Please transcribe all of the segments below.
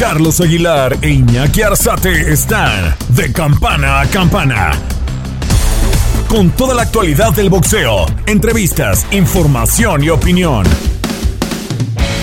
Carlos Aguilar e Iñaki Arzate están de campana a campana. Con toda la actualidad del boxeo, entrevistas, información y opinión.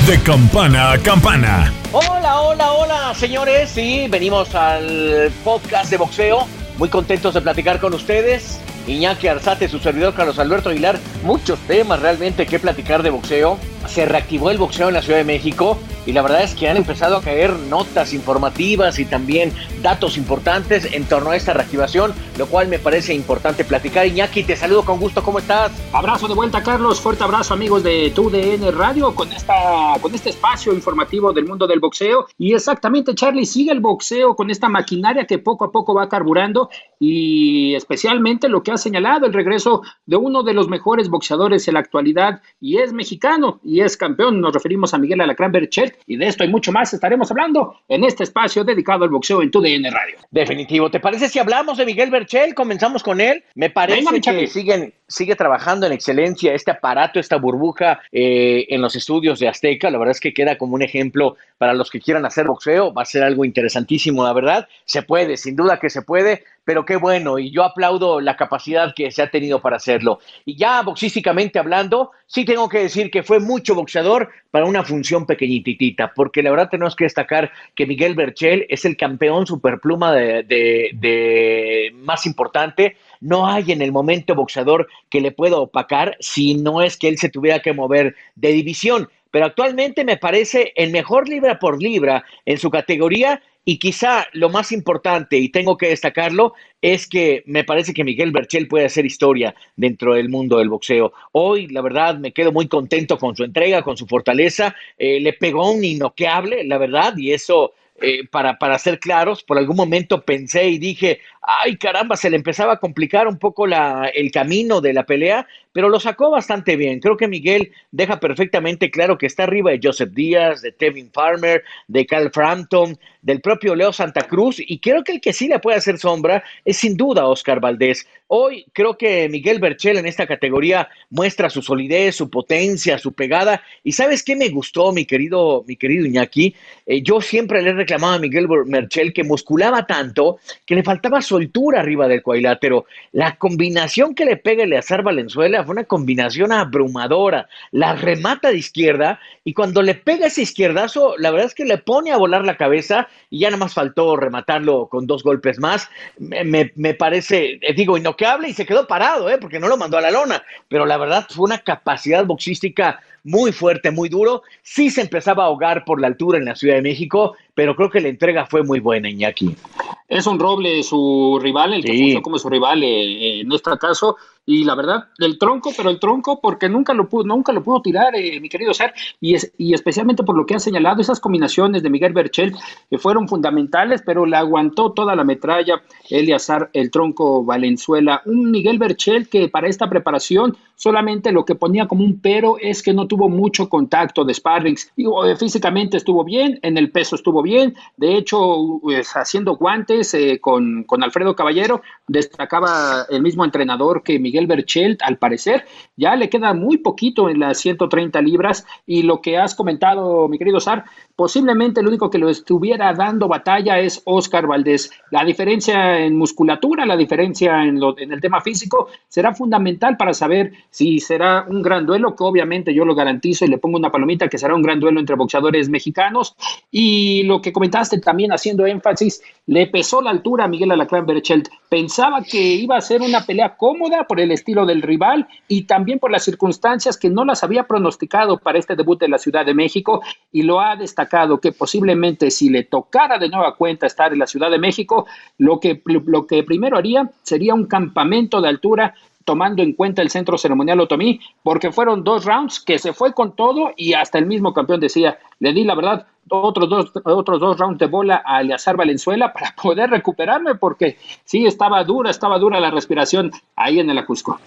De campana a campana. Hola, hola, hola, señores. Sí, venimos al podcast de boxeo. Muy contentos de platicar con ustedes. Iñaki Arzate, su servidor Carlos Alberto Aguilar. Muchos temas realmente que platicar de boxeo. Se reactivó el boxeo en la Ciudad de México y la verdad es que han empezado a caer notas informativas y también datos importantes en torno a esta reactivación, lo cual me parece importante platicar. Iñaki, te saludo con gusto, ¿cómo estás? Abrazo de vuelta, Carlos. Fuerte abrazo, amigos de TUDN Radio, con, esta, con este espacio informativo del mundo del boxeo. Y exactamente, Charlie, sigue el boxeo con esta maquinaria que poco a poco va carburando y especialmente lo que ha señalado el regreso de uno de los mejores boxeadores en la actualidad y es mexicano y es campeón. Nos referimos a Miguel Alacrán Berchelt y de esto y mucho más estaremos hablando en este espacio dedicado al boxeo en TUDN Radio. Definitivo. ¿Te parece si hablamos de Miguel Berchel? Comenzamos con él. Me parece que siguen, sigue trabajando en excelencia este aparato, esta burbuja eh, en los estudios de Azteca. La verdad es que queda como un ejemplo para los que quieran hacer boxeo. Va a ser algo interesantísimo, la verdad. Se puede, sin duda que se puede pero qué bueno, y yo aplaudo la capacidad que se ha tenido para hacerlo. Y ya boxísticamente hablando, sí tengo que decir que fue mucho boxeador para una función pequeñitita, porque la verdad tenemos que destacar que Miguel Berchel es el campeón superpluma de, de más importante. No hay en el momento boxeador que le pueda opacar si no es que él se tuviera que mover de división pero actualmente me parece el mejor libra por libra en su categoría y quizá lo más importante, y tengo que destacarlo, es que me parece que Miguel Berchel puede hacer historia dentro del mundo del boxeo. Hoy, la verdad, me quedo muy contento con su entrega, con su fortaleza. Eh, le pegó un inoqueable, la verdad, y eso eh, para, para ser claros, por algún momento pensé y dije, ay caramba, se le empezaba a complicar un poco la, el camino de la pelea, pero lo sacó bastante bien. Creo que Miguel deja perfectamente claro que está arriba de Joseph Díaz, de Tevin Farmer, de Cal Frampton, del propio Leo Santa Cruz, y creo que el que sí le puede hacer sombra es sin duda Oscar Valdés. Hoy creo que Miguel Berchel en esta categoría muestra su solidez, su potencia, su pegada, y ¿sabes qué me gustó, mi querido, mi querido Iñaki? Eh, yo siempre le he reclamado a Miguel Berchel que musculaba tanto que le faltaba soltura arriba del cuadrilátero. La combinación que le pega Eleazar Valenzuela fue una combinación abrumadora. La remata de izquierda y cuando le pega ese izquierdazo, la verdad es que le pone a volar la cabeza y ya nada más faltó rematarlo con dos golpes más. Me, parece, eh, digo, inoqueable y se quedó parado, ¿eh? porque no lo mandó a la lona, pero la verdad fue una capacidad boxística muy fuerte, muy duro. Sí se empezaba a ahogar por la altura en la Ciudad de México, pero creo que la entrega fue muy buena, Iñaki. Es un roble su rival, el que como su rival eh, en este caso, y la verdad, el tronco, pero el tronco porque nunca lo pudo, nunca lo pudo tirar, eh, mi querido Ser, y, es, y especialmente por lo que ha señalado, esas combinaciones de Miguel Berchel que fueron fundamentales, pero le aguantó toda la metralla Eliazar, el tronco Valenzuela, un Miguel Berchel que para esta preparación solamente lo que ponía como un pero es que no tuvo mucho contacto de sparrings, eh, físicamente estuvo bien, en el peso estuvo bien, de hecho, pues, haciendo guantes eh, con, con Alfredo Caballero, destacaba el mismo entrenador que Miguel Berchelt, al parecer, ya le queda muy poquito en las 130 libras. Y lo que has comentado, mi querido Sar, posiblemente el único que lo estuviera dando batalla es Oscar Valdés. La diferencia en musculatura, la diferencia en el tema físico será fundamental para saber si será un gran duelo, que obviamente yo lo garantizo y le pongo una palomita que será un gran duelo entre boxeadores mexicanos. Y lo que comentaste también haciendo énfasis, le pesó la altura a Miguel Alacrán Berchelt. Pensaba que iba a ser una pelea cómoda por el estilo del rival y también por las circunstancias que no las había pronosticado para este debut de la Ciudad de México y lo ha destacado que posiblemente si le tocara de nueva cuenta estar en la Ciudad de México, lo que, lo que primero haría sería un campamento de altura tomando en cuenta el centro ceremonial Otomí, porque fueron dos rounds que se fue con todo y hasta el mismo campeón decía, le di la verdad, otros dos, otros dos rounds de bola a Eleazar Valenzuela para poder recuperarme, porque sí, estaba dura, estaba dura la respiración ahí en el Acusco.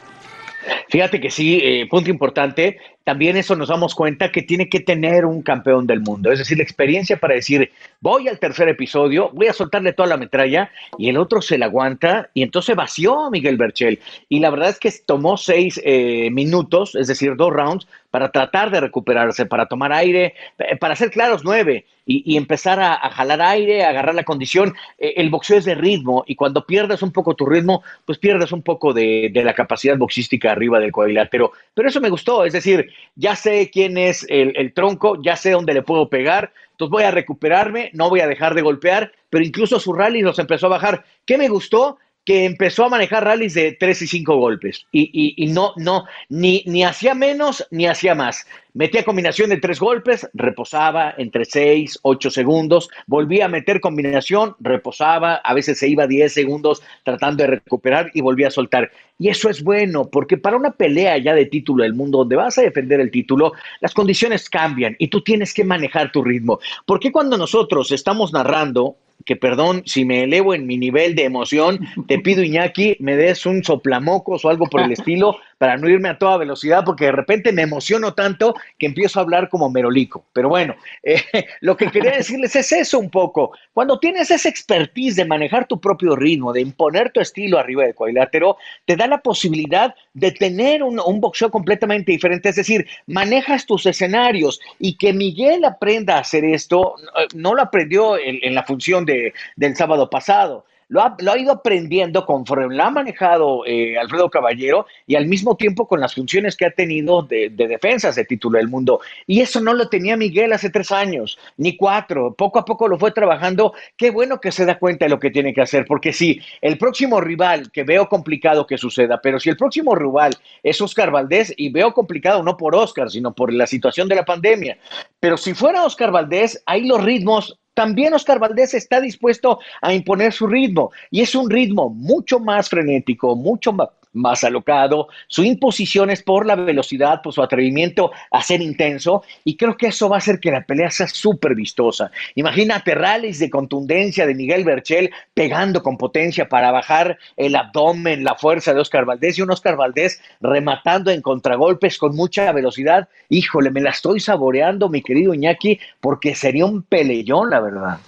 Fíjate que sí, eh, punto importante, también eso nos damos cuenta que tiene que tener un campeón del mundo, es decir, la experiencia para decir, voy al tercer episodio, voy a soltarle toda la metralla y el otro se la aguanta y entonces vació Miguel Berchel. Y la verdad es que tomó seis eh, minutos, es decir, dos rounds, para tratar de recuperarse, para tomar aire, eh, para ser claros, nueve, y, empezar a, jalar aire, a agarrar la condición. Eh, el boxeo es de ritmo, y cuando pierdes un poco tu ritmo, pues pierdes un poco de, la capacidad boxística arriba del cuadrilátero. Pero eso me gustó, es decir, ya sé quién es el, tronco, ya sé dónde le puedo pegar, entonces voy a recuperarme, no voy a dejar de golpear, pero incluso su rally nos empezó a bajar. ¿Qué me gustó? que empezó a manejar rallies de tres y cinco golpes y, no, no, ni, ni hacía menos ni hacía más. Metía combinación de tres golpes, reposaba entre seis, ocho segundos, volvía a meter combinación, reposaba, a veces se iba diez segundos tratando de recuperar y volvía a soltar. Y eso es bueno, porque para una pelea ya de título del mundo, donde vas a defender el título, las condiciones cambian y tú tienes que manejar tu ritmo. Porque cuando nosotros estamos narrando que perdón si me elevo en mi nivel de emoción, te pido Iñaki, me des un soplamocos o algo por el estilo para no irme a toda velocidad, porque de repente me emociono tanto que empiezo a hablar como merolico. Pero bueno, eh, lo que quería decirles es eso un poco. Cuando tienes esa expertise de manejar tu propio ritmo, de imponer tu estilo arriba del cuadrilátero, te da la posibilidad de tener un, boxeo completamente diferente. Es decir, manejas tus escenarios y que Miguel aprenda a hacer esto, no lo aprendió en, la función de, del sábado pasado lo ha, ido aprendiendo conforme lo ha manejado eh, Alfredo Caballero y al mismo tiempo con las funciones que ha tenido de, de, defensas de título del mundo. Y eso no lo tenía Miguel hace tres años, ni cuatro. Poco a poco lo fue trabajando. Qué bueno que se da cuenta de lo que tiene que hacer, porque si el próximo rival, que veo complicado que suceda, pero si el próximo rival es Oscar Valdés, y veo complicado no por Oscar, sino por la situación de la pandemia, pero si fuera Oscar Valdés, ahí los ritmos también Oscar Valdés está dispuesto a imponer su ritmo y es un ritmo mucho más frenético, mucho más más alocado, su imposición es por la velocidad, por su atrevimiento a ser intenso, y creo que eso va a hacer que la pelea sea súper vistosa. Imagínate rallies de contundencia de Miguel Berchel pegando con potencia para bajar el abdomen, la fuerza de Oscar Valdés, y un Oscar Valdés rematando en contragolpes con mucha velocidad. Híjole, me la estoy saboreando, mi querido Iñaki, porque sería un peleón, la verdad.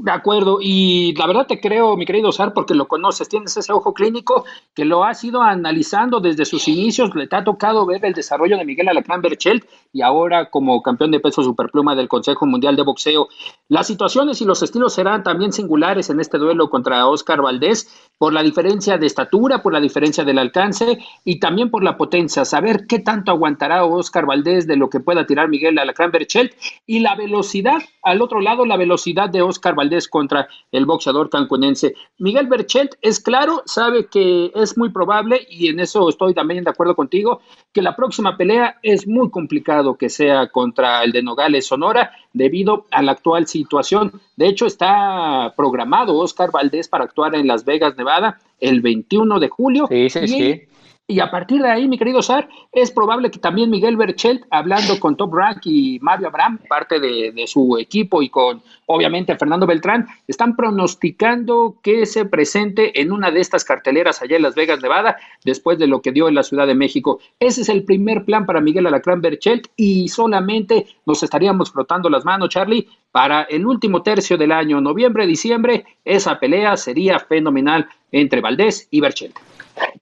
De acuerdo, y la verdad te creo, mi querido Sar, porque lo conoces, tienes ese ojo clínico que lo has ido analizando desde sus inicios, le te ha tocado ver el desarrollo de Miguel Alacrán Berchelt y ahora como campeón de peso superpluma del Consejo Mundial de Boxeo. Las situaciones y los estilos serán también singulares en este duelo contra Oscar Valdés por la diferencia de estatura, por la diferencia del alcance y también por la potencia, saber qué tanto aguantará Oscar Valdés de lo que pueda tirar Miguel Alacrán Berchelt y la velocidad, al otro lado, la velocidad de Oscar Valdés contra el boxeador cancunense. Miguel Berchelt es claro, sabe que es muy probable, y en eso estoy también de acuerdo contigo, que la próxima pelea es muy complicado que sea contra el de Nogales Sonora debido a la actual situación. De hecho, está programado Oscar Valdés para actuar en Las Vegas, Nevada, el 21 de julio. Sí, sí, sí. Y a partir de ahí, mi querido Sar, es probable que también Miguel Berchelt, hablando con Top Rank y Mario Abraham, parte de, su equipo, y con obviamente Fernando Beltrán, están pronosticando que se presente en una de estas carteleras allá en Las Vegas, Nevada, después de lo que dio en la Ciudad de México. Ese es el primer plan para Miguel Alacrán Berchelt y solamente nos estaríamos frotando las manos, Charlie, para el último tercio del año, noviembre, diciembre, esa pelea sería fenomenal entre Valdés y Berchelt.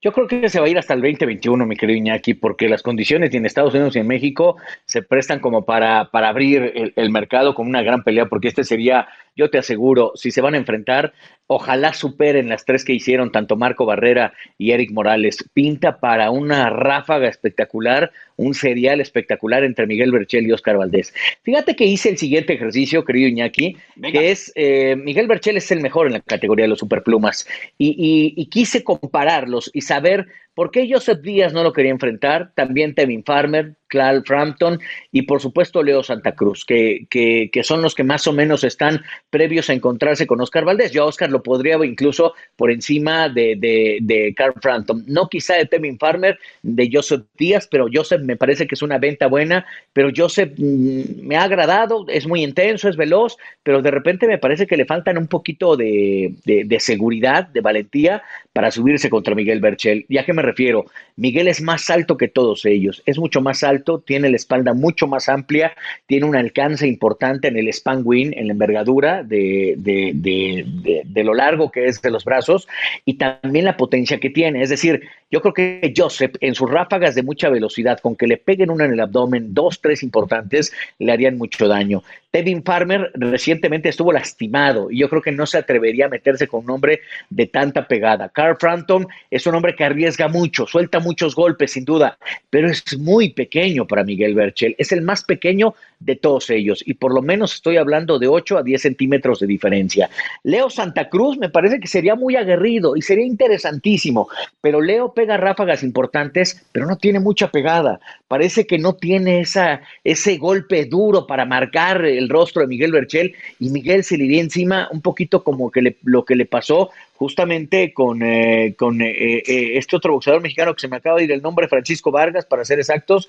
Yo creo que se va a ir hasta el 2021, mi querido Iñaki, porque las condiciones en Estados Unidos y en México se prestan como para, para abrir el, el mercado con una gran pelea, porque este sería yo te aseguro, si se van a enfrentar, ojalá superen las tres que hicieron tanto Marco Barrera y Eric Morales. Pinta para una ráfaga espectacular, un serial espectacular entre Miguel Berchel y Oscar Valdés. Fíjate que hice el siguiente ejercicio, querido Iñaki, que es, eh, Miguel Berchel es el mejor en la categoría de los superplumas y, y quise compararlos y saber ¿Por qué Joseph Díaz no lo quería enfrentar? También Tevin Farmer, Clal Frampton y por supuesto Leo Santa Cruz, que, que, son los que más o menos están previos a encontrarse con Oscar Valdés. Yo a Oscar lo podría incluso por encima de, de, de Carl Frampton. No quizá de Tevin Farmer, de Joseph Díaz, pero Joseph me parece que es una venta buena, pero Joseph mm, me ha agradado, es muy intenso, es veloz, pero de repente me parece que le faltan un poquito de, de seguridad, de valentía para subirse contra Miguel Berchel. ¿Y a qué me refiero? Miguel es más alto que todos ellos, es mucho más alto tiene la espalda mucho más amplia, tiene un alcance importante en el span wing, en la envergadura de, de, lo largo que es de los brazos y también la potencia que tiene. Es decir, yo creo que Joseph en sus ráfagas de mucha velocidad, con que le peguen una en el abdomen, dos, tres importantes, le harían mucho daño. Tevin Farmer recientemente estuvo lastimado y yo creo que no se atrevería a meterse con un hombre de tanta pegada. Carl Frampton es un hombre que arriesga mucho, suelta muchos golpes sin duda, pero es muy pequeño para Miguel Berchel. Es el más pequeño de todos ellos y por lo menos estoy hablando de 8 a 10 centímetros de diferencia. Leo Santa Cruz me parece que sería muy aguerrido y sería interesantísimo, pero Leo pega ráfagas importantes, pero no tiene mucha pegada. Parece que no tiene esa, ese golpe duro para marcar el rostro de Miguel Berchel y Miguel se le iría encima un poquito como que lo que le pasó justamente con, eh, con eh, eh, este otro boxeador mexicano que se me acaba de ir el nombre, Francisco Vargas, para ser exactos,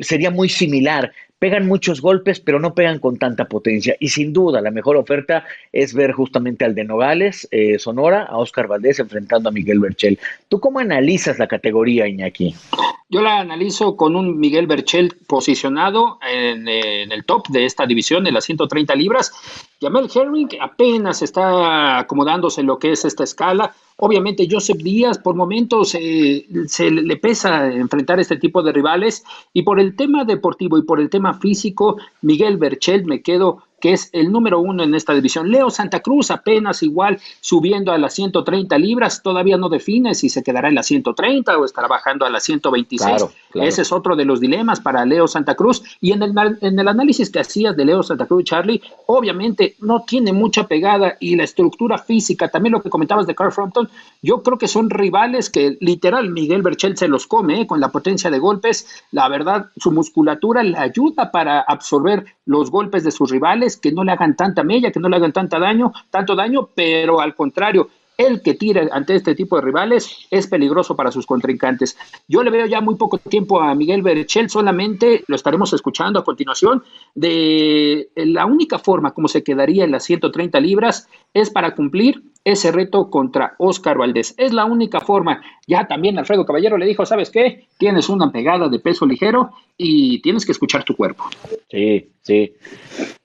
sería muy similar pegan muchos golpes, pero no pegan con tanta potencia. Y sin duda, la mejor oferta es ver justamente al de Nogales, Sonora, a Oscar Valdés enfrentando a Miguel Berchel. ¿Tú cómo analizas la categoría, Iñaki? Yo la analizo con un Miguel Berchel posicionado en, el top de esta división, en las 130 libras. Jamel Herring apenas está acomodándose en lo que es esta escala. Obviamente Joseph Díaz por momentos eh, se le pesa enfrentar este tipo de rivales y por el tema deportivo y por el tema físico, Miguel Berchel me quedo que es el número uno en esta división. Leo Santa Cruz apenas igual subiendo a las 130 libras, todavía no define si se quedará en las 130 o estará bajando a las 126. Ese es otro de los dilemas para Leo Santa Cruz. Y en el, en el análisis que hacías de Leo Santa Cruz, Charlie, obviamente no tiene mucha pegada y la estructura física, también lo que comentabas de Carl Frampton, yo creo que son rivales que literal Miguel Berchel se los come ¿eh? con la potencia de golpes. La verdad, su musculatura le ayuda para absorber los golpes de sus rivales, que no le hagan tanta mella, que no le hagan tanta daño, tanto daño, pero al contrario, el que tira ante este tipo de rivales es peligroso para sus contrincantes. Yo le veo ya muy poco tiempo a Miguel Berchel, solamente lo estaremos escuchando a continuación, de la única forma como se quedaría en las 130 libras es para cumplir ese reto contra Oscar Valdés. Es la única forma. Ya también Alfredo Caballero le dijo, ¿sabes qué? Tienes una pegada de peso ligero y tienes que escuchar tu cuerpo. Sí, sí.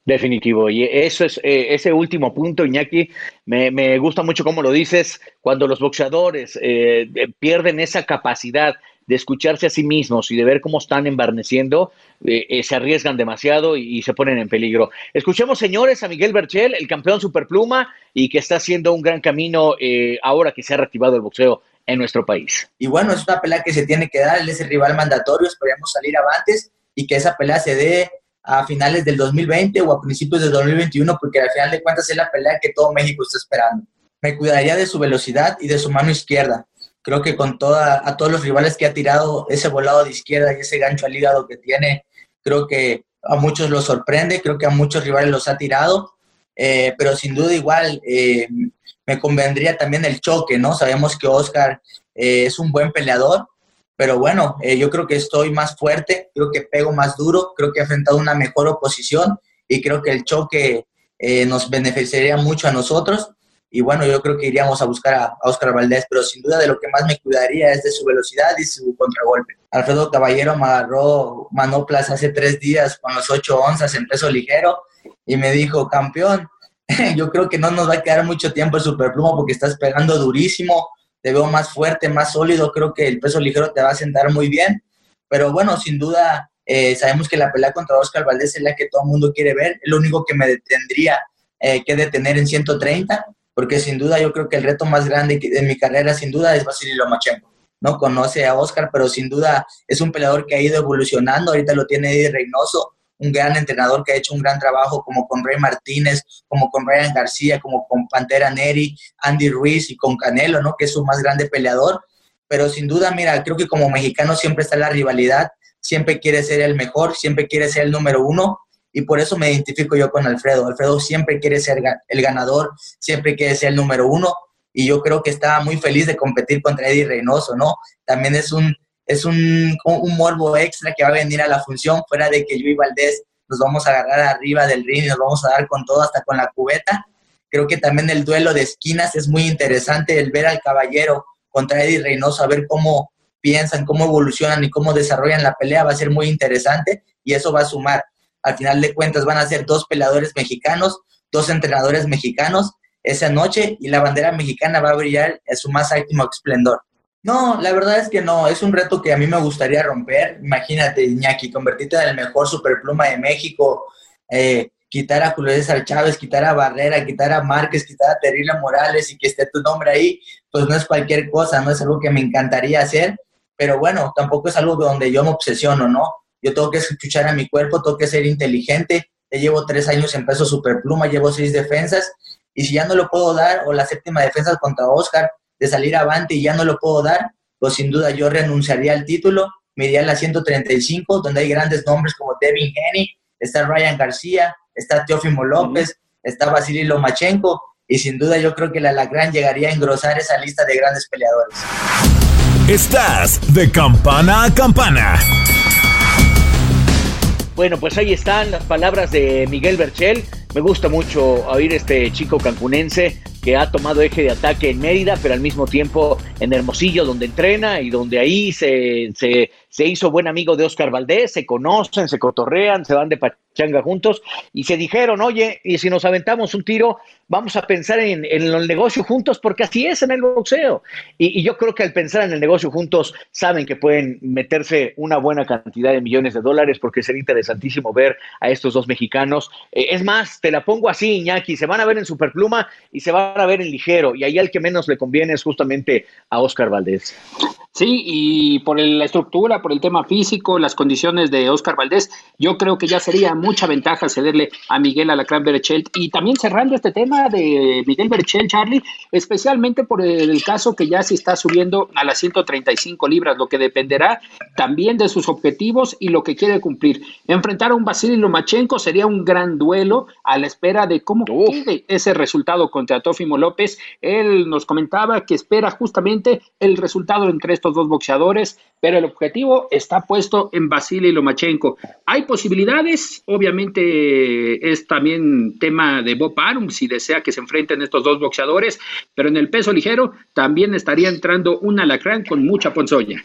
Definitivo. Y eso es eh, ese último punto, Iñaki. Me, gusta mucho cómo lo dices. Cuando los boxeadores eh, pierden esa capacidad de escucharse a sí mismos y de ver cómo están embarneciendo, eh, se arriesgan demasiado y, se ponen en peligro. Escuchemos, señores, a Miguel Berchel, el campeón superpluma y que está haciendo un gran camino ahora que se ha reactivado el boxeo en nuestro país. Y bueno, es una pelea que se tiene que dar, él es el rival mandatorio, esperemos salir avantes y que esa pelea se dé a finales del 2020 o a principios del 2021, porque al final de cuentas es la pelea que todo México está esperando. Me cuidaría de su velocidad y de su mano izquierda. Creo que con toda, a todos los rivales que ha tirado ese volado de izquierda y ese gancho al hígado que tiene, creo que a muchos los sorprende, creo que a muchos rivales los ha tirado, eh, pero sin duda igual eh, me convendría también el choque, ¿no? Sabemos que Oscar eh, es un buen peleador, pero bueno, eh, yo creo que estoy más fuerte, creo que pego más duro, creo que he enfrentado una mejor oposición y creo que el choque eh, nos beneficiaría mucho a nosotros. Y bueno, yo creo que iríamos a buscar a, Oscar Valdés, pero sin duda de lo que más me cuidaría es de su velocidad y su contragolpe. Alfredo Caballero me agarró manoplas hace tres días con los ocho onzas en peso ligero y me dijo, campeón, yo creo que no nos va a quedar mucho tiempo el superpluma porque estás pegando durísimo, te veo más fuerte, más sólido, creo que el peso ligero te va a sentar muy bien, pero bueno, sin duda eh, sabemos que la pelea contra Oscar Valdés es la que todo el mundo quiere ver, es lo único que me tendría eh, que detener en 130, porque sin duda yo creo que el reto más grande de mi carrera sin duda es Vasily Lomachenko. No conoce a Oscar, pero sin duda es un peleador que ha ido evolucionando, ahorita lo tiene Eddie Reynoso, un gran entrenador que ha hecho un gran trabajo, como con Rey Martínez, como con Ryan García, como con Pantera Neri, Andy Ruiz y con Canelo, ¿no? Que es su más grande peleador. pero sin duda, mira, creo que como mexicano siempre está la rivalidad, siempre quiere ser el mejor, siempre quiere ser el número uno, y por eso me identifico yo con Alfredo. Alfredo siempre quiere ser el ganador, siempre quiere ser el número uno, y yo creo que está muy feliz de competir contra Eddie Reynoso, ¿no? También es un, es un, morbo extra que va a venir a la función, fuera de que yo y Valdés nos vamos a agarrar arriba del ring y nos vamos a dar con todo hasta con la cubeta. Creo que también el duelo de esquinas es muy interesante, el ver al caballero contra Eddie Reynoso, a ver cómo piensan, cómo evolucionan y cómo desarrollan la pelea, va a ser muy interesante y eso va a sumar. Al final de cuentas van a ser dos peleadores mexicanos, dos entrenadores mexicanos esa noche y la bandera mexicana va a brillar en su más óptimo esplendor. No, la verdad es que no, es un reto que a mí me gustaría romper. Imagínate, Iñaki, convertirte en el mejor superpluma de México, eh, quitar a Julio César Chávez, quitar a Barrera, quitar a Márquez, quitar a Terrible Morales y que esté tu nombre ahí, pues no es cualquier cosa, no es algo que me encantaría hacer, pero bueno, tampoco es algo donde yo me obsesiono, ¿no? Yo tengo que escuchar a mi cuerpo, tengo que ser inteligente. Ya llevo tres años en peso superpluma, llevo seis defensas, y si ya no lo puedo dar, o la séptima defensa contra Oscar, de salir avante y ya no lo puedo dar, pues sin duda yo renunciaría al título, me iría a la 135, donde hay grandes nombres como Devin Henny, está Ryan García, está Teófimo López, está Vasily Lomachenko, y sin duda yo creo que la Lacrán llegaría a engrosar esa lista de grandes peleadores. Estás de campana a campana. Bueno, pues ahí están las palabras de Miguel Berchel. Me gusta mucho oír este chico cancunense que ha tomado eje de ataque en Mérida, pero al mismo tiempo en Hermosillo, donde entrena y donde ahí se, se, hizo buen amigo de Oscar Valdés, se conocen, se cotorrean, se van de pachanga juntos y se dijeron, oye, y si nos aventamos un tiro, vamos a pensar en, en el negocio juntos, porque así es en el boxeo. Y, y, yo creo que al pensar en el negocio juntos, saben que pueden meterse una buena cantidad de millones de dólares, porque sería interesantísimo ver a estos dos mexicanos. Eh, es más, te la pongo así, Iñaki, se van a ver en Superpluma y se van a ver en ligero, y ahí al que menos le conviene es justamente a Oscar Valdés. Sí, y por la estructura, por el tema físico, las condiciones de Oscar Valdés, yo creo que ya sería mucha ventaja cederle a Miguel Alacrán Berchelt. Y también cerrando este tema de Miguel Berchelt, Charlie, especialmente por el caso que ya se está subiendo a las 135 libras, lo que dependerá también de sus objetivos y lo que quiere cumplir. Enfrentar a un Vasily Lomachenko sería un gran duelo la espera de cómo quede ese resultado contra Tófimo López. Él nos comentaba que espera justamente el resultado entre estos dos boxeadores, pero el objetivo está puesto en Vasily Lomachenko. Hay posibilidades, obviamente es también tema de Bob Arum si desea que se enfrenten estos dos boxeadores, pero en el peso ligero también estaría entrando un alacrán con mucha ponzoña.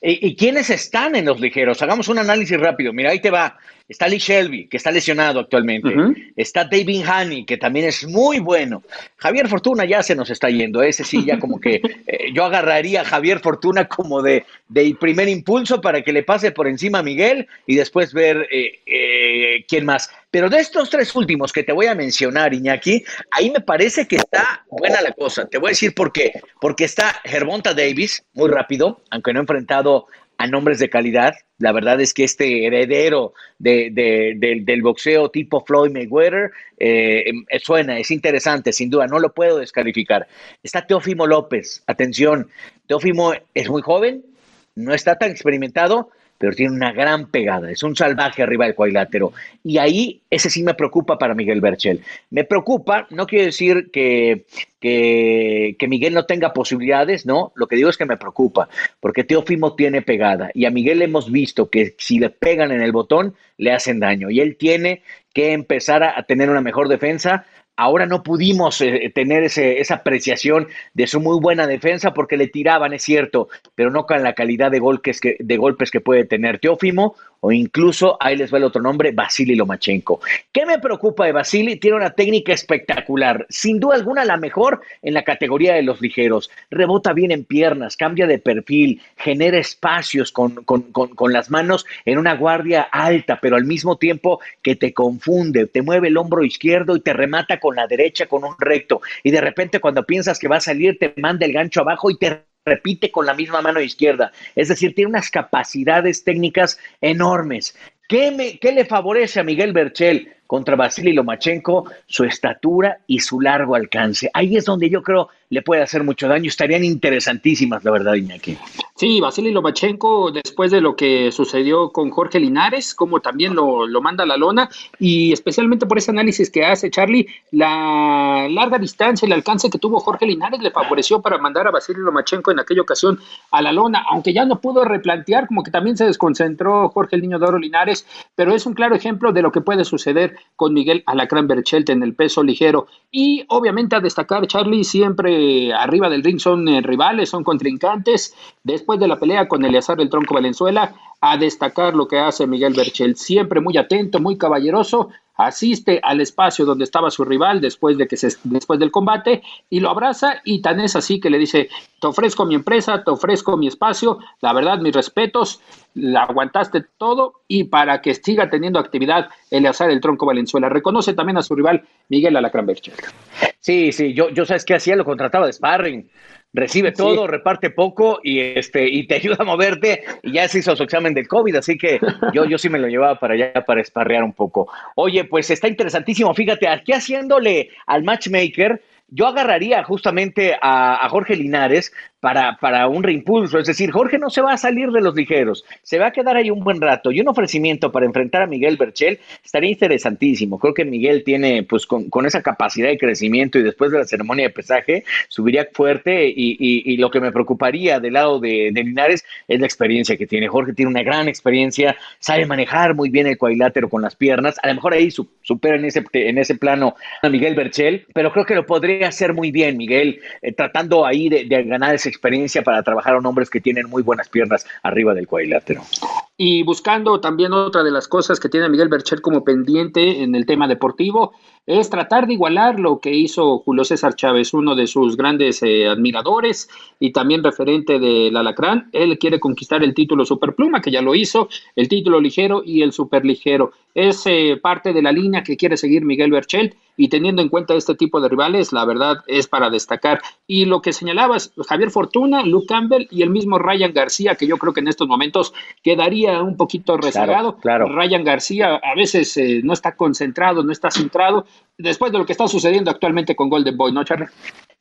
¿Y, quiénes están en los ligeros? Hagamos un análisis rápido. Mira, ahí te va. Está Lee Shelby, que está lesionado actualmente. Está David Haney, que también es muy bueno. Javier Fortuna ya se nos está yendo. Ese sí, ya como que eh, yo agarraría a Javier Fortuna como de, de, primer impulso para que le pase por encima a Miguel y después ver eh, eh, quién más. Pero de estos tres últimos que te voy a mencionar, Iñaki, ahí me parece que está buena la cosa. Te voy a decir por qué. Porque está Gervonta Davis, muy rápido, aunque no ha enfrentado a nombres de calidad. La verdad es que este heredero de, del boxeo tipo Floyd Mayweather eh, suena, es interesante, sin duda, no lo puedo descalificar. Está Teófimo López, atención, Teófimo es muy joven, no está tan experimentado, pero tiene una gran pegada, es un salvaje arriba del cuadrilátero. Y ahí ese sí me preocupa para Miguel Berchel. Me preocupa, no quiero decir que, que, Miguel no tenga posibilidades, no, lo que digo es que me preocupa, porque Teófimo tiene pegada y a Miguel hemos visto que si le pegan en el botón, le hacen daño y él tiene que empezar a tener una mejor defensa Ahora no pudimos eh, tener esa apreciación de su muy buena defensa porque le tiraban, es cierto, pero no con la calidad de que, de golpes que puede tener Teófimo o incluso, ahí les va el otro nombre, Vasily Lomachenko. ¿Qué me preocupa de Vasily? Tiene una técnica espectacular, sin duda alguna la mejor en la categoría de los ligeros. Rebota bien en piernas, cambia de perfil, genera espacios con, con las manos en una guardia alta, pero al mismo tiempo que te confunde, te mueve el hombro izquierdo y te remata con la derecha con un recto. Y de repente cuando piensas que va a salir, te manda el gancho abajo y te repite con la misma mano izquierda. Es decir, tiene unas capacidades técnicas enormes. ¿Qué, me, qué le favorece a Miguel Berchel? Contra Vasily Lomachenko, su estatura y su largo alcance. Ahí es donde yo creo le puede hacer mucho daño. Estarían interesantísimas, la verdad, Iñaki. Sí, Vasily Lomachenko, después de lo que sucedió con Jorge Linares, como también lo, lo manda la lona, y especialmente por ese análisis que hace Charlie, la larga distancia, el alcance que tuvo Jorge Linares le favoreció para mandar a Vasily Lomachenko en aquella ocasión a la lona, aunque ya no pudo replantear, como que también se desconcentró Jorge el Niño de Oro Linares, pero es un claro ejemplo de lo que puede suceder con Miguel Alacrán Berchelt en el peso ligero. Y obviamente a destacar, Charlie, siempre arriba del ring son eh, rivales, son contrincantes. Después de la pelea con Eleazar el Tronco Valenzuela, a destacar lo que hace Miguel Berchel, siempre muy atento, muy caballeroso, asiste al espacio donde estaba su rival después de que se, después del combate y lo abraza y tan es así que le dice te ofrezco mi empresa te ofrezco mi espacio la verdad mis respetos la aguantaste todo y para que siga teniendo actividad Eleazar el Tronco Valenzuela reconoce también a su rival Miguel Alacrán Berchel sí sí yo yo sabes qué hacía lo contrataba de sparring recibe todo, reparte poco y este y te ayuda a moverte. Y ya se hizo su examen del COVID, así que yo, yo sí me lo llevaba para allá para esparrear un poco. Oye, pues está interesantísimo, fíjate, aquí haciéndole al matchmaker, yo agarraría justamente a, a Jorge Linares para, para un reimpulso. Es decir, Jorge no se va a salir de los ligeros, se va a quedar ahí un buen rato. Y un ofrecimiento para enfrentar a Miguel Berchel estaría interesantísimo. Creo que Miguel tiene, pues, con, con esa capacidad de crecimiento y después de la ceremonia de pesaje, subiría fuerte. Y, y, lo que me preocuparía del lado de, de, Linares es la experiencia que tiene. Jorge tiene una gran experiencia, sabe manejar muy bien el cuadrilátero con las piernas. A lo mejor ahí supera en ese, en ese plano a Miguel Berchel, pero creo que lo podría hacer muy bien, Miguel, eh, tratando ahí de, de ganar ese experiencia para trabajar con hombres que tienen muy buenas piernas arriba del cuadrilátero. Y buscando también otra de las cosas que tiene Miguel Bercher como pendiente en el tema deportivo, es tratar de igualar lo que hizo Julio César Chávez, uno de sus grandes eh, admiradores y también referente del Alacrán. Él quiere conquistar el título Superpluma, que ya lo hizo, el título ligero y el superligero. Es eh, parte de la línea que quiere seguir Miguel Berchelt y teniendo en cuenta este tipo de rivales, la verdad es para destacar. Y lo que señalabas, Javier Fortuna, Luke Campbell y el mismo Ryan García, que yo creo que en estos momentos quedaría un poquito rezagado. Claro, Ryan García a veces eh, no está concentrado, no está centrado, después de lo que está sucediendo actualmente con Golden Boy, ¿no, Charlie?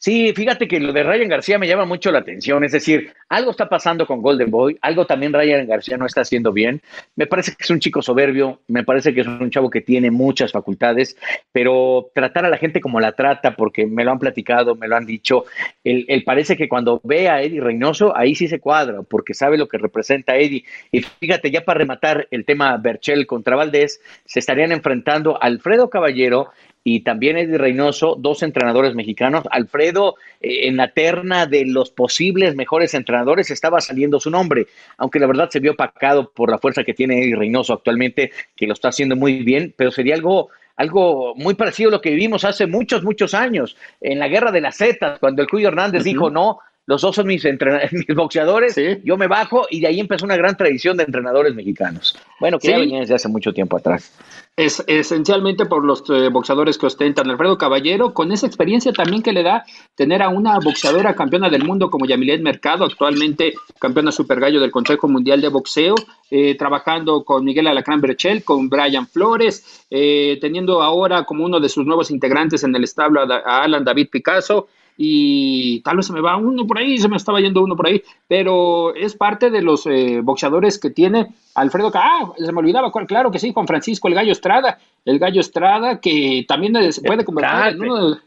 Sí, fíjate que lo de Ryan García me llama mucho la atención, es decir, algo está pasando con Golden Boy, algo también Ryan García no está haciendo bien. Me parece que es un chico soberbio, me parece que es un chavo que tiene muchas facultades, pero tratar a la gente como la trata, porque me lo han platicado, me lo han dicho, él, parece que cuando ve a Eddie Reynoso, ahí sí se cuadra, porque sabe lo que representa Eddie. Y fíjate, ya para rematar el tema Berchel contra Valdés, se estarían enfrentando Alfredo Caballero y también Eddie Reynoso, dos entrenadores mexicanos. Alfredo, eh, en la terna de los posibles mejores entrenadores, estaba saliendo su nombre, aunque la verdad se vio opacado por la fuerza que tiene Eddie Reynoso actualmente, que lo está haciendo muy bien, pero sería algo algo muy parecido a lo que vivimos hace muchos, muchos años, en la guerra de las Zetas, cuando el Cuyo Hernández dijo, no, los dos son mis, mis boxeadores, ¿Sí? yo me bajo y de ahí empezó una gran tradición de entrenadores mexicanos. Bueno, que ¿Sí? ya venía desde hace mucho tiempo atrás. Es esencialmente por los eh, boxeadores que ostentan Alfredo Caballero, con esa experiencia también que le da tener a una boxeadora campeona del mundo como Yamilet Mercado, actualmente campeona super gallo del Consejo Mundial de Boxeo, eh, trabajando con Miguel Alacrán Berchel, con Brian Flores, eh, teniendo ahora como uno de sus nuevos integrantes en el establo a, a Alan David Picasso, y tal vez se me va uno por ahí, se me estaba yendo uno por ahí, pero es parte de los eh, boxeadores que tiene Alfredo, ah, se me olvidaba, claro que sí, Juan Francisco el Gallo Estrada, el Gallo Estrada que también se puede convertir en uno de,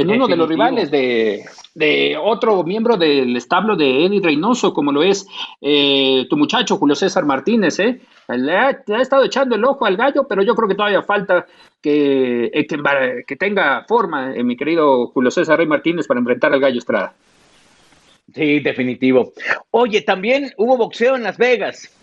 en uno de los rivales de, de, otro miembro del establo de Eddie Reynoso, como lo es eh, tu muchacho Julio César Martínez, ¿eh? Le ha, le ha, estado echando el ojo al gallo, pero yo creo que todavía falta que, eh, que, que tenga forma, eh, mi querido Julio César Rey Martínez, para enfrentar al gallo Estrada. Sí, definitivo. Oye, también hubo boxeo en Las Vegas.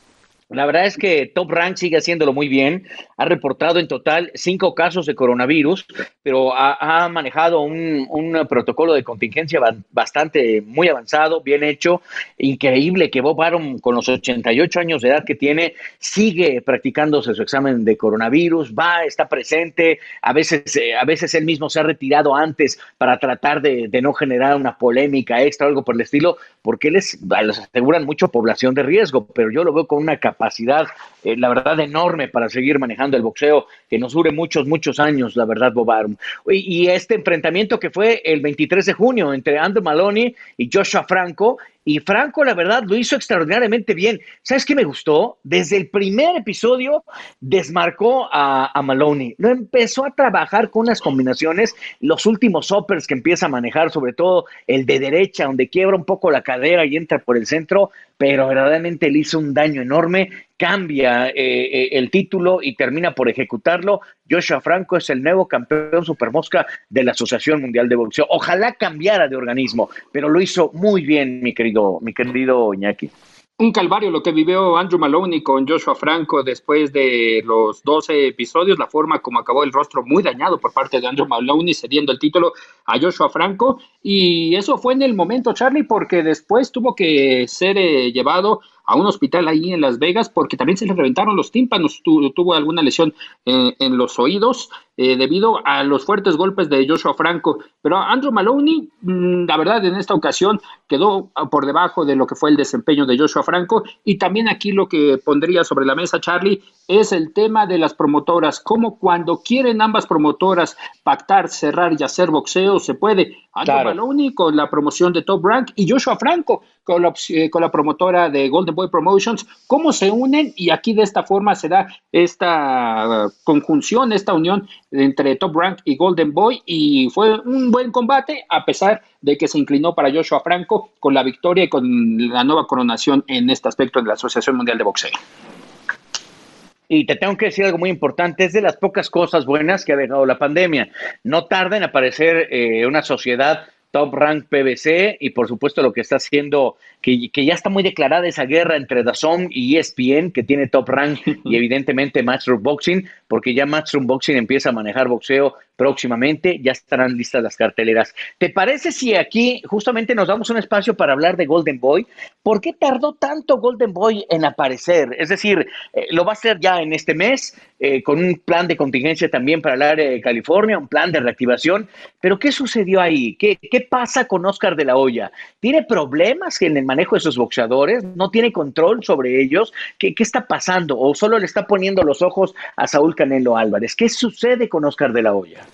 La verdad es que Top Rank sigue haciéndolo muy bien. Ha reportado en total cinco casos de coronavirus, pero ha, manejado un, un, protocolo de contingencia bastante muy avanzado, bien hecho. Increíble que Bob Arum, con los 88 años de edad que tiene, sigue practicándose su examen de coronavirus, va, está presente. A veces, eh, a veces él mismo se ha retirado antes para tratar de, de no generar una polémica extra o algo por el estilo, porque les, aseguran mucho población de riesgo, pero yo lo veo con una capacidad, eh, la verdad, enorme para seguir manejando el boxeo, que nos dure muchos, muchos años, la verdad, Bob Arum. Y, y este enfrentamiento que fue el 23 de junio entre Andrew Maloney y Joshua Franco, y Franco, la verdad, lo hizo extraordinariamente bien. ¿Sabes qué me gustó? Desde el primer episodio desmarcó a, Maloney. Lo empezó a trabajar con unas combinaciones, los últimos uppers que empieza a manejar, sobre todo el de derecha, donde quiebra un poco la cadera y entra por el centro, pero verdaderamente le hizo un daño enorme, cambia eh, eh, el título y termina por ejecutarlo. Joshua Franco es el nuevo campeón supermosca de la Asociación Mundial de Boxeo. Ojalá cambiara de organismo, pero lo hizo muy bien, mi querido, mi querido Iñaki un calvario lo que vivió Andrew Maloney con Joshua Franco después de los 12 episodios, la forma como acabó el rostro muy dañado por parte de Andrew Maloney cediendo el título a Joshua Franco y eso fue en el momento Charlie porque después tuvo que ser eh, llevado a un hospital ahí en Las Vegas porque también se le reventaron los tímpanos, tuvo alguna lesión eh, en los oídos eh, debido a los fuertes golpes de Joshua Franco. Pero Andrew Maloney, mm, la verdad, en esta ocasión quedó por debajo de lo que fue el desempeño de Joshua Franco. Y también aquí lo que pondría sobre la mesa, Charlie, es el tema de las promotoras. Como cuando quieren ambas promotoras pactar, cerrar y hacer boxeo, se puede. Andrew Maloney con la promoción de Top Rank y Joshua Franco con la, eh, con la promotora de Golden Boy Promotions, cómo se unen y aquí de esta forma se da esta conjunción, esta unión entre Top Rank y Golden Boy y fue un buen combate a pesar de que se inclinó para Joshua Franco con la victoria y con la nueva coronación en este aspecto de la Asociación Mundial de Boxeo. Y te tengo que decir algo muy importante, es de las pocas cosas buenas que ha dejado la pandemia. No tarda en aparecer eh, una sociedad Top Rank PBC y por supuesto lo que está haciendo, que, que, ya está muy declarada esa guerra entre Dazón y ESPN, que tiene Top Rank y evidentemente Matchroom Boxing, porque ya Matchroom Boxing empieza a manejar boxeo próximamente, ya estarán listas las carteleras. ¿Te parece si aquí justamente nos damos un espacio para hablar de Golden Boy? ¿Por qué tardó tanto Golden Boy en aparecer? Es decir, eh, lo va a hacer ya en este mes, eh, con un plan de contingencia también para el área de California, un plan de reactivación, pero ¿qué sucedió ahí? ¿Qué, qué pasa con Oscar de la Hoya? ¿Tiene problemas en el manejo de sus boxeadores? ¿No tiene control sobre ellos? ¿Qué, qué está pasando? ¿O solo le está poniendo los ojos a Saúl Canelo Álvarez? ¿Qué sucede con Oscar de la Hoya?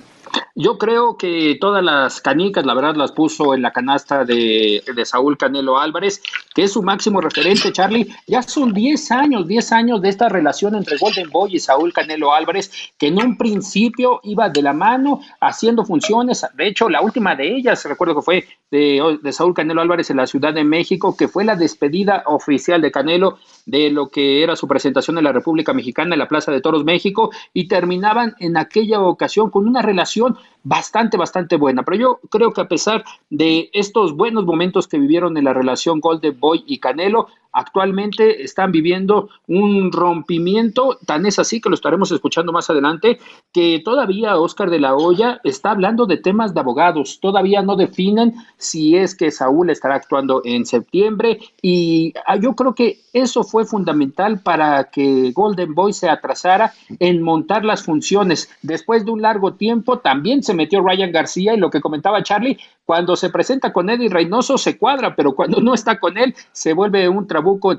Yo creo que todas las canicas, la verdad, las puso en la canasta de, de, Saúl Canelo Álvarez, que es su máximo referente, Charlie. Ya son 10 años, 10 años de esta relación entre Golden Boy y Saúl Canelo Álvarez, que en un principio iba de la mano haciendo funciones. De hecho, la última de ellas, recuerdo que fue de, de Saúl Canelo Álvarez en la Ciudad de México, que fue la despedida oficial de Canelo de lo que era su presentación en la República Mexicana en la Plaza de Toros México y terminaban en aquella ocasión con una relación bastante, bastante buena. Pero yo creo que a pesar de estos buenos momentos que vivieron en la relación Golden Boy y Canelo, actualmente están viviendo un rompimiento, tan es así que lo estaremos escuchando más adelante, que todavía Oscar de la Hoya está hablando de temas de abogados, todavía no definen si es que Saúl estará actuando en septiembre y ah, yo creo que eso fue fundamental para que Golden Boy se atrasara en montar las funciones. Después de un largo tiempo también se metió Ryan García y lo que comentaba Charlie, cuando se presenta con Eddie Reynoso se cuadra, pero cuando no está con él se vuelve un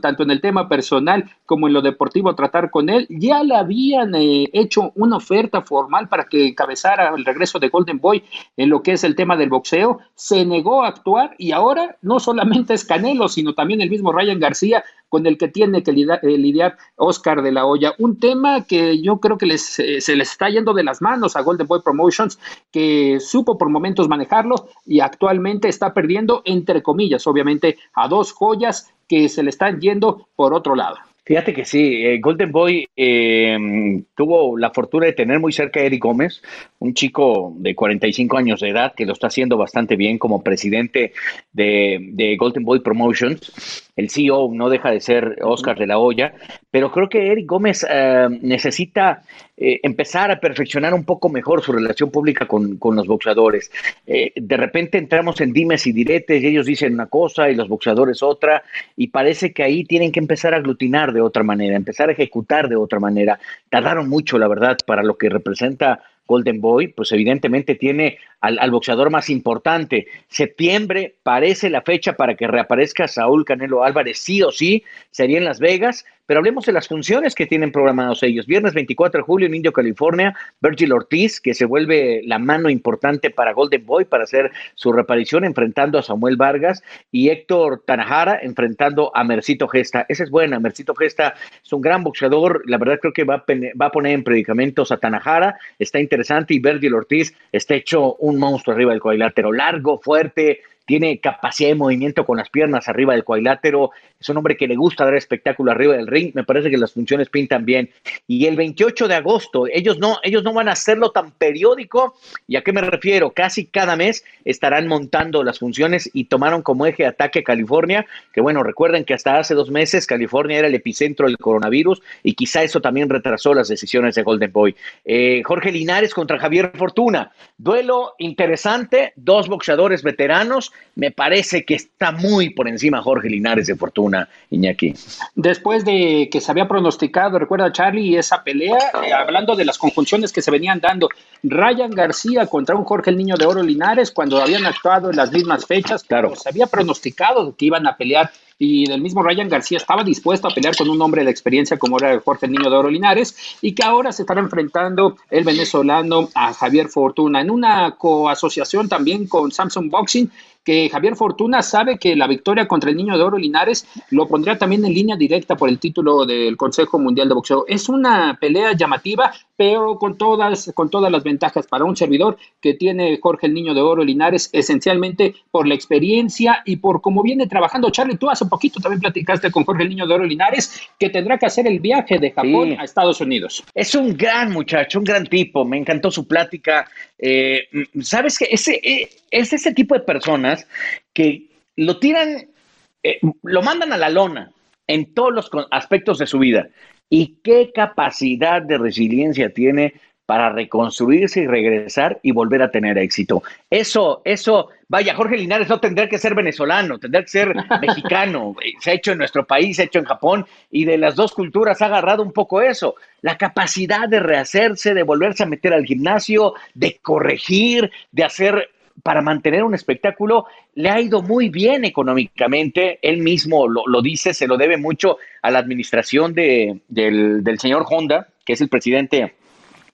tanto en el tema personal como en lo deportivo tratar con él. Ya le habían eh, hecho una oferta formal para que encabezara el regreso de Golden Boy en lo que es el tema del boxeo. Se negó a actuar y ahora no solamente es Canelo, sino también el mismo Ryan García con el que tiene que eh, lidiar Oscar de la Hoya. Un tema que yo creo que les, eh, se les está yendo de las manos a Golden Boy Promotions, que supo por momentos manejarlo y actualmente está perdiendo, entre comillas, obviamente, a dos joyas que se le están yendo por otro lado. Fíjate que sí, eh, Golden Boy eh, tuvo la fortuna de tener muy cerca a Eric Gómez, un chico de 45 años de edad que lo está haciendo bastante bien como presidente de, de Golden Boy Promotions. El CEO no deja de ser Oscar de la Hoya, pero creo que Eric Gómez eh, necesita eh, empezar a perfeccionar un poco mejor su relación pública con, con los boxeadores. Eh, de repente entramos en dimes y diretes y ellos dicen una cosa y los boxeadores otra, y parece que ahí tienen que empezar a aglutinar de otra manera, empezar a ejecutar de otra manera. Tardaron mucho, la verdad, para lo que representa Golden Boy, pues evidentemente tiene al, boxeador más importante. Septiembre parece la fecha para que reaparezca Saúl Canelo Álvarez, sí o sí, sería en Las Vegas, pero hablemos de las funciones que tienen programados ellos. Viernes 24 de julio en Indio, California, Virgil Ortiz, que se vuelve la mano importante para Golden Boy para hacer su reaparición enfrentando a Samuel Vargas y Héctor Tanajara enfrentando a Mercito Gesta. Esa es buena, Mercito Gesta es un gran boxeador, la verdad creo que va a, poner en predicamentos a Tanajara, está interesante y Virgil Ortiz está hecho un monstruo arriba del cuadrilátero, largo, fuerte, tiene capacidad de movimiento con las piernas arriba del cuadrilátero, es un hombre que le gusta dar espectáculo arriba del ring, me parece que las funciones pintan bien. Y el 28 de agosto, ellos no, ellos no van a hacerlo tan periódico, ¿y a qué me refiero? Casi cada mes estarán montando las funciones y tomaron como eje ataque California, que bueno, recuerden que hasta hace dos meses California era el epicentro del coronavirus y quizá eso también retrasó las decisiones de Golden Boy. Eh, Jorge Linares contra Javier Fortuna, duelo interesante, dos boxeadores veteranos, me parece que está muy por encima Jorge Linares de Fortuna, Iñaki. Después de que se había pronosticado, recuerda Charlie, esa pelea, eh, hablando de las conjunciones que se venían dando, Ryan García contra un Jorge el Niño de Oro Linares, cuando habían actuado en las mismas fechas, claro, se había pronosticado que iban a pelear y del mismo Ryan García estaba dispuesto a pelear con un hombre de experiencia como era Jorge Niño de Oro Linares y que ahora se estará enfrentando el venezolano a Javier Fortuna en una coasociación también con Samsung Boxing que Javier Fortuna sabe que la victoria contra el Niño de Oro Linares lo pondría también en línea directa por el título del Consejo Mundial de Boxeo. Es una pelea llamativa, pero con todas, con todas las ventajas para un servidor que tiene Jorge el Niño de Oro Linares, esencialmente por la experiencia y por cómo viene trabajando. Charlie, tú hace poquito también platicaste con Jorge el Niño de Oro Linares, que tendrá que hacer el viaje de Japón a Estados Unidos. Es un gran muchacho, un gran tipo. Me encantó su plática. Eh, Sabes que ese, eh, es ese tipo de personas que lo tiran, eh, lo mandan a la lona en todos los aspectos de su vida. ¿Y qué capacidad de resiliencia tiene para reconstruirse y regresar y volver a tener éxito? Eso, eso, vaya, Jorge Linares no tendría que ser venezolano, tendría que ser mexicano. Se ha hecho en nuestro país, se ha hecho en Japón y de las dos culturas ha agarrado un poco eso. La capacidad de rehacerse, de volverse a meter al gimnasio, de corregir, de hacer para mantener un espectáculo le ha ido muy bien económicamente. Él mismo lo, dice, se lo debe mucho a la administración de, del, señor Honda, que es el presidente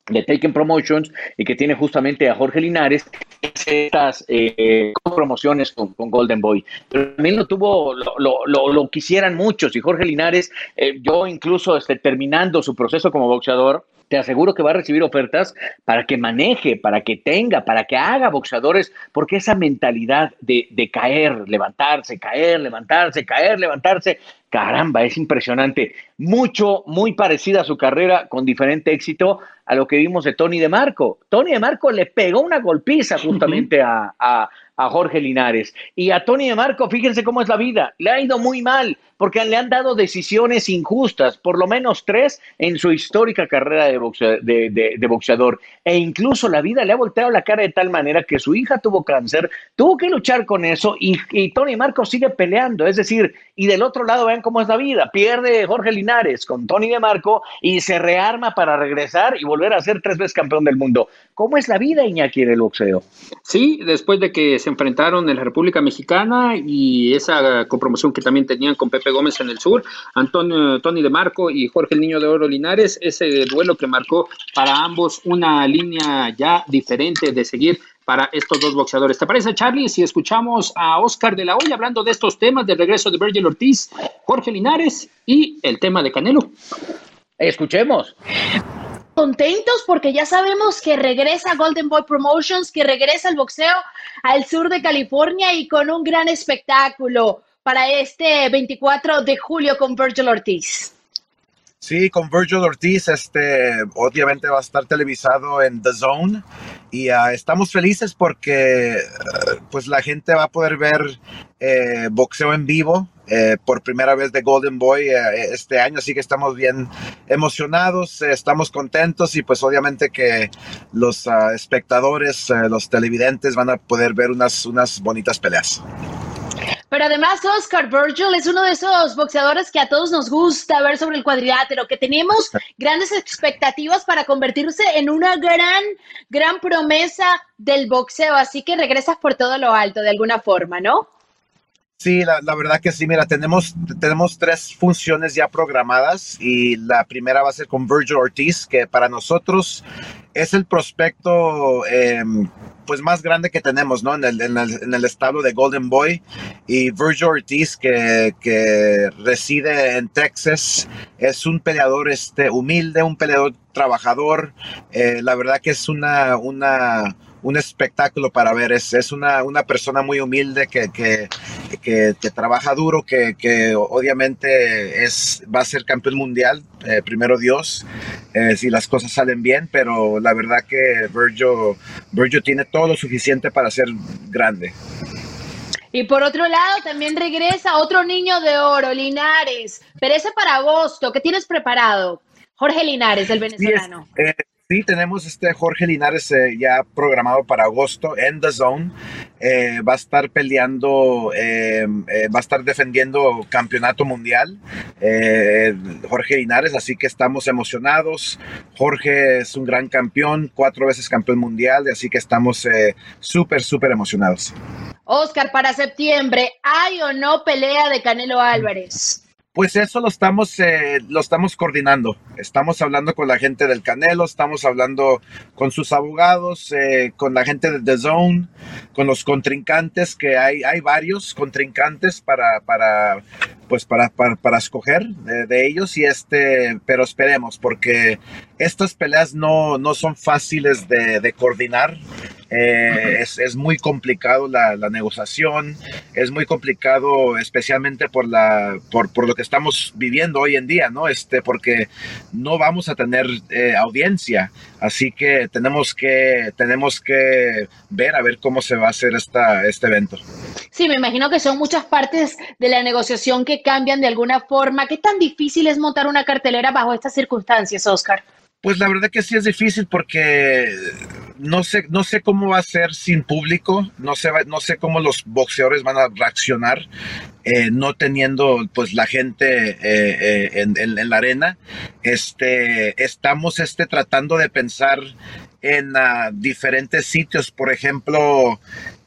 de Taken Promotions y que tiene justamente a Jorge Linares estas eh, promociones con, Golden Boy. Pero también lo tuvo, lo, lo, quisieran muchos y Jorge Linares, eh, yo incluso este, terminando su proceso como boxeador, te aseguro que va a recibir ofertas para que maneje, para que tenga, para que haga boxeadores, porque esa mentalidad de, de caer, levantarse, caer, levantarse, caer, levantarse, caramba, es impresionante. Mucho, muy parecida a su carrera con diferente éxito a lo que vimos de Tony de Marco. Tony de Marco le pegó una golpiza justamente a, a, a Jorge Linares. Y a Tony de Marco, fíjense cómo es la vida, le ha ido muy mal porque le han dado decisiones injustas, por lo menos tres en su histórica carrera de, de, boxeador. E incluso la vida le ha volteado la cara de tal manera que su hija tuvo cáncer, tuvo que luchar con eso y, y Tony Marco sigue peleando. Es decir, y del otro lado vean cómo es la vida. Pierde Jorge Linares con Tony de Marco y se rearma para regresar y volver a ser tres veces campeón del mundo. ¿Cómo es la vida, Iñaki, en el boxeo? Sí, después de que se enfrentaron en la República Mexicana y esa compromoción que también tenían con Pepe Gómez en el sur, Antonio Tony de Marco y Jorge el Niño de Oro Linares, ese duelo que marcó para ambos una línea ya diferente de seguir para estos dos boxeadores. ¿Te parece, Charlie, si escuchamos a Oscar de la Hoya hablando de estos temas del regreso de Virgil Ortiz, Jorge Linares y el tema de Canelo? Escuchemos contentos porque ya sabemos que regresa Golden Boy Promotions, que regresa el boxeo al sur de California y con un gran espectáculo para este 24 de julio con Virgil Ortiz. Sí, con Virgil Ortiz, este, obviamente va a estar televisado en The Zone y uh, estamos felices porque uh, pues la gente va a poder ver eh, boxeo en vivo eh, por primera vez de Golden Boy eh, este año, así que estamos bien emocionados, eh, estamos contentos y pues obviamente que los uh, espectadores, los televidentes van a poder ver unas, unas bonitas peleas. Pero además, Oscar Virgil es uno de esos boxeadores que a todos nos gusta ver sobre el cuadrilátero, que tenemos grandes expectativas para convertirse en una gran, gran promesa del boxeo. Así que regresas por todo lo alto de alguna forma, ¿no? Sí, la, verdad que sí. Mira, tenemos, tenemos tres funciones ya programadas y la primera va a ser con Virgil Ortiz, que para nosotros es el prospecto em, pues más grande que tenemos, ¿no? En el, en el, establo de Golden Boy y Virgil Ortiz, que, que, reside en Texas, es un peleador este, humilde, un peleador trabajador. Eh, la verdad que es una, una un espectáculo para ver. Es, es una, una, persona muy humilde que, que, que, trabaja duro, que, que, obviamente es, va a ser campeón mundial, eh, primero Dios, eh, si las cosas salen bien, pero la verdad que Virgil, Virgil tiene todo lo suficiente para ser grande. Y por otro lado, también regresa otro niño de oro, Linares. Pero ese para agosto, ¿qué tienes preparado? Jorge Linares, el venezolano. Eh, Sí, tenemos este Jorge Linares eh, ya programado para agosto en The Zone. Eh, va a estar peleando, eh, va a estar defendiendo campeonato mundial. Jorge Linares, así que estamos emocionados. Jorge es un gran campeón, cuatro veces campeón mundial, así que estamos súper, súper emocionados. Oscar, para septiembre, ¿hay o no pelea de Canelo Álvarez? Pues eso lo estamos, eh, lo estamos coordinando. Estamos hablando con la gente del Canelo, estamos hablando con sus abogados, eh, con la gente de The Zone, con los contrincantes, que hay, hay varios contrincantes para, para, pues para, para, escoger de, ellos. Y este, pero esperemos, porque estas peleas no, no son fáciles de coordinar. Eh, es, muy complicado la, negociación, es muy complicado especialmente por, la, por, lo que estamos viviendo hoy en día, ¿no? Este, porque no vamos a tener eh, audiencia, así que tenemos que, tenemos que ver a ver cómo se va a hacer esta, este evento. Sí, me imagino que son muchas partes de la negociación que cambian de alguna forma. ¿Qué tan difícil es montar una cartelera bajo estas circunstancias, Oscar? Pues la verdad que sí es difícil porque no sé, no sé cómo va a ser sin público, no sé, no sé cómo los boxeadores van a reaccionar eh, no teniendo pues la gente eh, eh, en, la arena. Este, estamos este, tratando de pensar en ah, diferentes sitios, por ejemplo,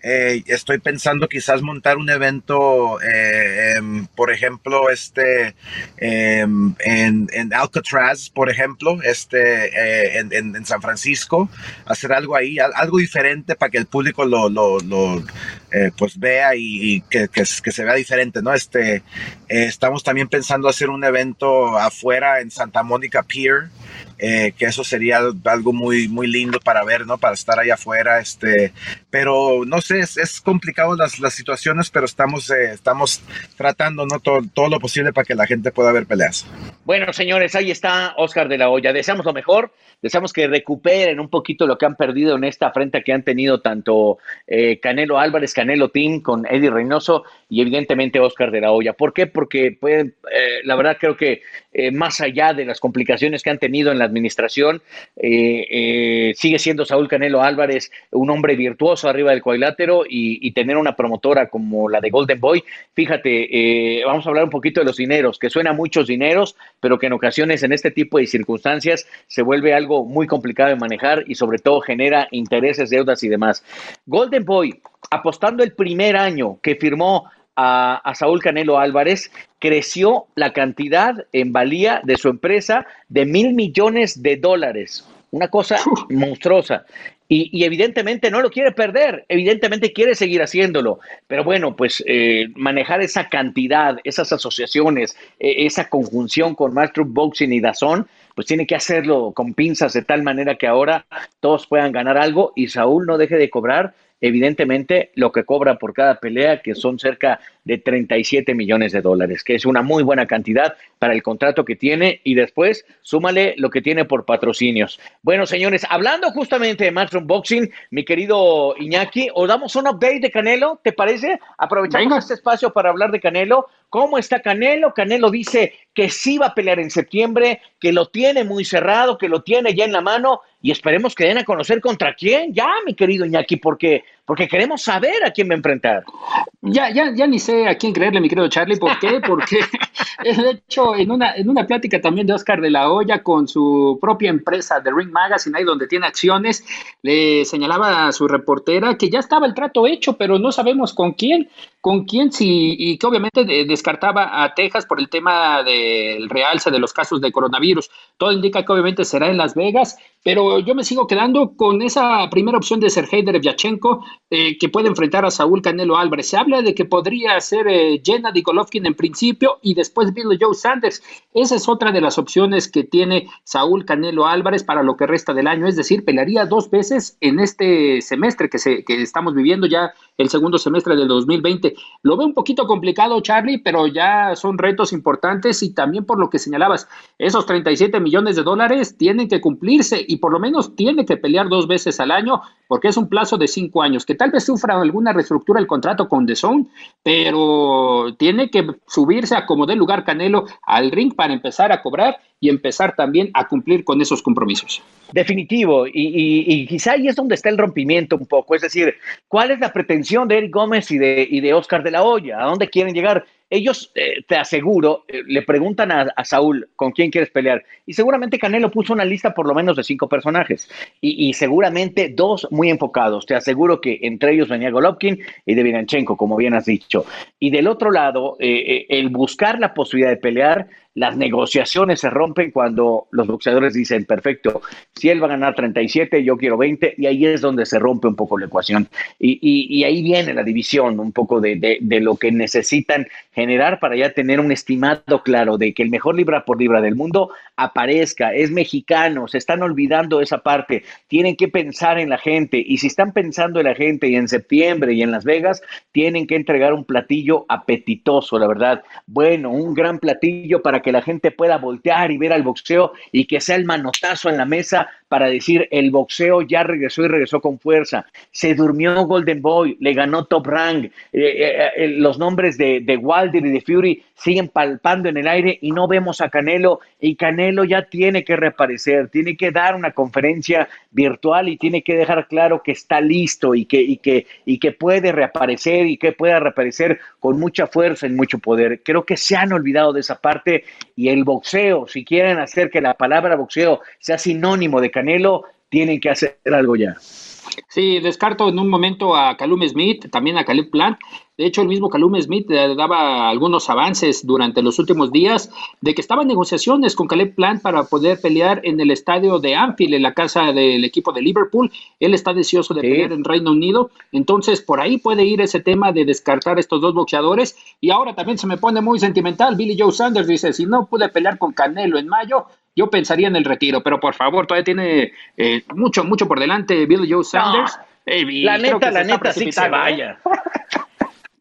eh, estoy pensando quizás montar un evento, eh, em, por ejemplo, este em, en, en, Alcatraz, por ejemplo, este eh, en, en, San Francisco, hacer algo ahí, algo diferente para que el público lo, lo, lo pues vea y, que, que, se vea diferente, ¿no? Este, estamos también pensando hacer un evento afuera en Santa Mónica Pier. Eh, que eso sería algo muy, muy lindo para ver, ¿no? Para estar ahí afuera, este, pero no sé, es, complicado las, las, situaciones, pero estamos, eh, estamos tratando, ¿no? Todo, todo lo posible para que la gente pueda ver peleas. Bueno, señores, ahí está Oscar de la Hoya. Deseamos lo mejor, deseamos que recuperen un poquito lo que han perdido en esta afrenta que han tenido tanto eh, Canelo Álvarez, Canelo Team con Eddie Reynoso y evidentemente Oscar de la Hoya. ¿Por qué? Porque pueden, la verdad creo que más allá de las complicaciones que han tenido en la administración. Eh, eh, sigue siendo Saúl Canelo Álvarez un hombre virtuoso arriba del cuadrilátero y, tener una promotora como la de Golden Boy. Fíjate, eh, vamos a hablar un poquito de los dineros, que suena muchos dineros, pero que en ocasiones en este tipo de circunstancias se vuelve algo muy complicado de manejar y sobre todo genera intereses, deudas y demás. Golden Boy, apostando el primer año que firmó a, Saúl Canelo Álvarez, creció la cantidad en valía de su empresa de mil millones de dólares. Una cosa monstruosa. Y, evidentemente no lo quiere perder, evidentemente quiere seguir haciéndolo. Pero bueno, pues eh, manejar esa cantidad, esas asociaciones, e, esa conjunción con Master Boxing y Dazón, pues tiene que hacerlo con pinzas de tal manera que ahora todos puedan ganar algo y Saúl no deje de cobrar evidentemente lo que cobra por cada pelea, que son cerca de 37 millones de dólares, que es una muy buena cantidad para el contrato que tiene y después súmale lo que tiene por patrocinios. Bueno, señores, hablando justamente de Matchroom Boxing, mi querido Iñaki, os damos un update de Canelo, ¿te parece? Aprovechamos este espacio para hablar de Canelo. ¿Cómo está Canelo? Canelo dice que sí va a pelear en septiembre, que lo tiene muy cerrado, que lo tiene ya en la mano y esperemos que den a conocer contra quién, ya, mi querido Iñaki, porque porque queremos saber a quién va a enfrentar. Ya, ya, ya ni sé a quién creerle, mi querido Charlie, ¿por qué? Porque de hecho en una, en una plática también de Oscar de la Hoya con su propia empresa, The Ring Magazine, ahí donde tiene acciones, le señalaba a su reportera que ya estaba el trato hecho, pero no sabemos con quién, con quién sí, y que obviamente descartaba a Texas por el tema del realce de los casos de coronavirus. Todo indica que obviamente será en Las Vegas, pero yo me sigo quedando con esa primera opción de Sergei Derevyachenko, eh, que puede enfrentar a Saúl Canelo Álvarez. Se habla de que podría ser eh, Jenna Golovkin en principio y después Billy Joe Sanders. Esa es otra de las opciones que tiene Saúl Canelo Álvarez para lo que resta del año, es decir, pelearía dos veces en este semestre que, se, que estamos viviendo ya el segundo semestre del 2020. Lo veo un poquito complicado, Charlie, pero ya son retos importantes y también por lo que señalabas, esos 37 millones de dólares tienen que cumplirse y por lo menos tiene que pelear dos veces al año porque es un plazo de cinco años, que tal vez sufra alguna reestructura el contrato con The Zone, pero tiene que subirse a como dé lugar Canelo al ring para empezar a cobrar y empezar también a cumplir con esos compromisos. Definitivo, y, y, quizá ahí es donde está el rompimiento un poco, es decir, ¿cuál es la pretensión de Eric Gómez y de, y de Oscar de la Hoya? ¿A dónde quieren llegar? Ellos, eh, te aseguro, eh, le preguntan a, Saúl con quién quieres pelear. Y seguramente Canelo puso una lista por lo menos de cinco personajes. Y, seguramente dos muy enfocados. Te aseguro que entre ellos venía Golovkin y Devidanchenko, como bien has dicho. Y del otro lado, eh, el buscar la posibilidad de pelear las negociaciones se rompen cuando los boxeadores dicen, perfecto, si él va a ganar 37, yo quiero 20, y ahí es donde se rompe un poco la ecuación. Y, ahí viene la división un poco de, lo que necesitan generar para ya tener un estimado claro de que el mejor libra por libra del mundo aparezca, es mexicano, se están olvidando esa parte, tienen que pensar en la gente, y si están pensando en la gente y en septiembre y en Las Vegas, tienen que entregar un platillo apetitoso, la verdad. Bueno, un gran platillo para que la gente pueda voltear y ver al boxeo y que sea el manotazo en la mesa para decir el boxeo ya regresó y regresó con fuerza. Se durmió Golden Boy, le ganó Top Rank. Eh, eh, eh, los nombres de, de, Wilder y de Fury siguen palpando en el aire y no vemos a Canelo. Y Canelo ya tiene que reaparecer, tiene que dar una conferencia virtual y tiene que dejar claro que está listo y que, y que, y que puede reaparecer y que pueda reaparecer con mucha fuerza y mucho poder. Creo que se han olvidado de esa parte y el boxeo, si quieren hacer que la palabra boxeo sea sinónimo de Canelo, tienen que hacer algo ya. Sí, descarto en un momento a Calum Smith, también a Caleb Plant. De hecho, el mismo Calum Smith daba algunos avances durante los últimos días de que estaban negociaciones con Caleb Plant para poder pelear en el estadio de Anfield, en la casa del equipo de Liverpool. Él está deseoso de pelear en Reino Unido. Entonces, por ahí puede ir ese tema de descartar estos dos boxeadores. Y ahora también se me pone muy sentimental. Billy Joe Sanders dice, si no pude pelear con Canelo en mayo, yo pensaría en el retiro, pero por favor, todavía tiene eh, mucho, mucho por delante Billy Joe Sanders. la neta, la neta sí que se vaya.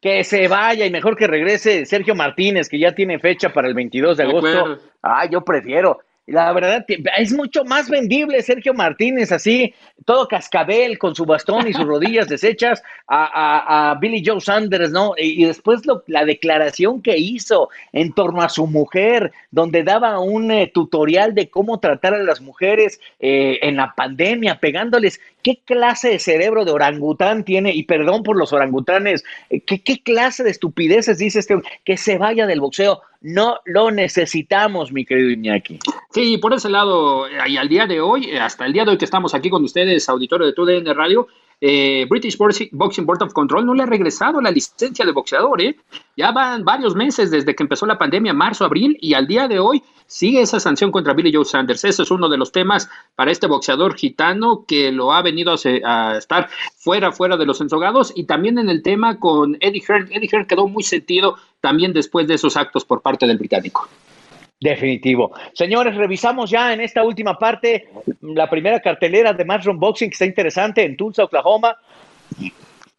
que se vaya y mejor que regrese Sergio Martínez, que ya tiene fecha para el 22 de, agosto. Ah, yo prefiero. La verdad, es mucho más vendible Sergio Martínez, así, todo cascabel con su bastón y sus rodillas deshechas, a, Billy Joe Sanders, ¿no? Y, después la declaración que hizo en torno a su mujer, donde daba un eh, tutorial de cómo tratar a las mujeres eh, en la pandemia, pegándoles. ¿Qué clase de cerebro de orangután tiene? Y perdón por los orangutanes, eh, ¿qué, clase de estupideces dice este? Que se vaya del boxeo no lo necesitamos, mi querido Iñaki. Sí, por ese lado, y al día de hoy, hasta el día de hoy que estamos aquí con ustedes, auditorio de TUDN Radio, eh, British Boxing Board of Control no le ha regresado la licencia de boxeador, ¿eh? Ya van varios meses desde que empezó la pandemia, marzo, abril, y al día de hoy sigue esa sanción contra Billy Joe Sanders. Ese es uno de los temas para este boxeador gitano que lo ha venido a, estar fuera, fuera de los ensogados, y también en el tema con Eddie Hearn. Eddie Hearn quedó muy sentido también después de esos actos por parte del británico. Definitivo. Señores, revisamos ya en esta última parte la primera cartelera de Matchroom Boxing que está interesante en Tulsa, Oklahoma.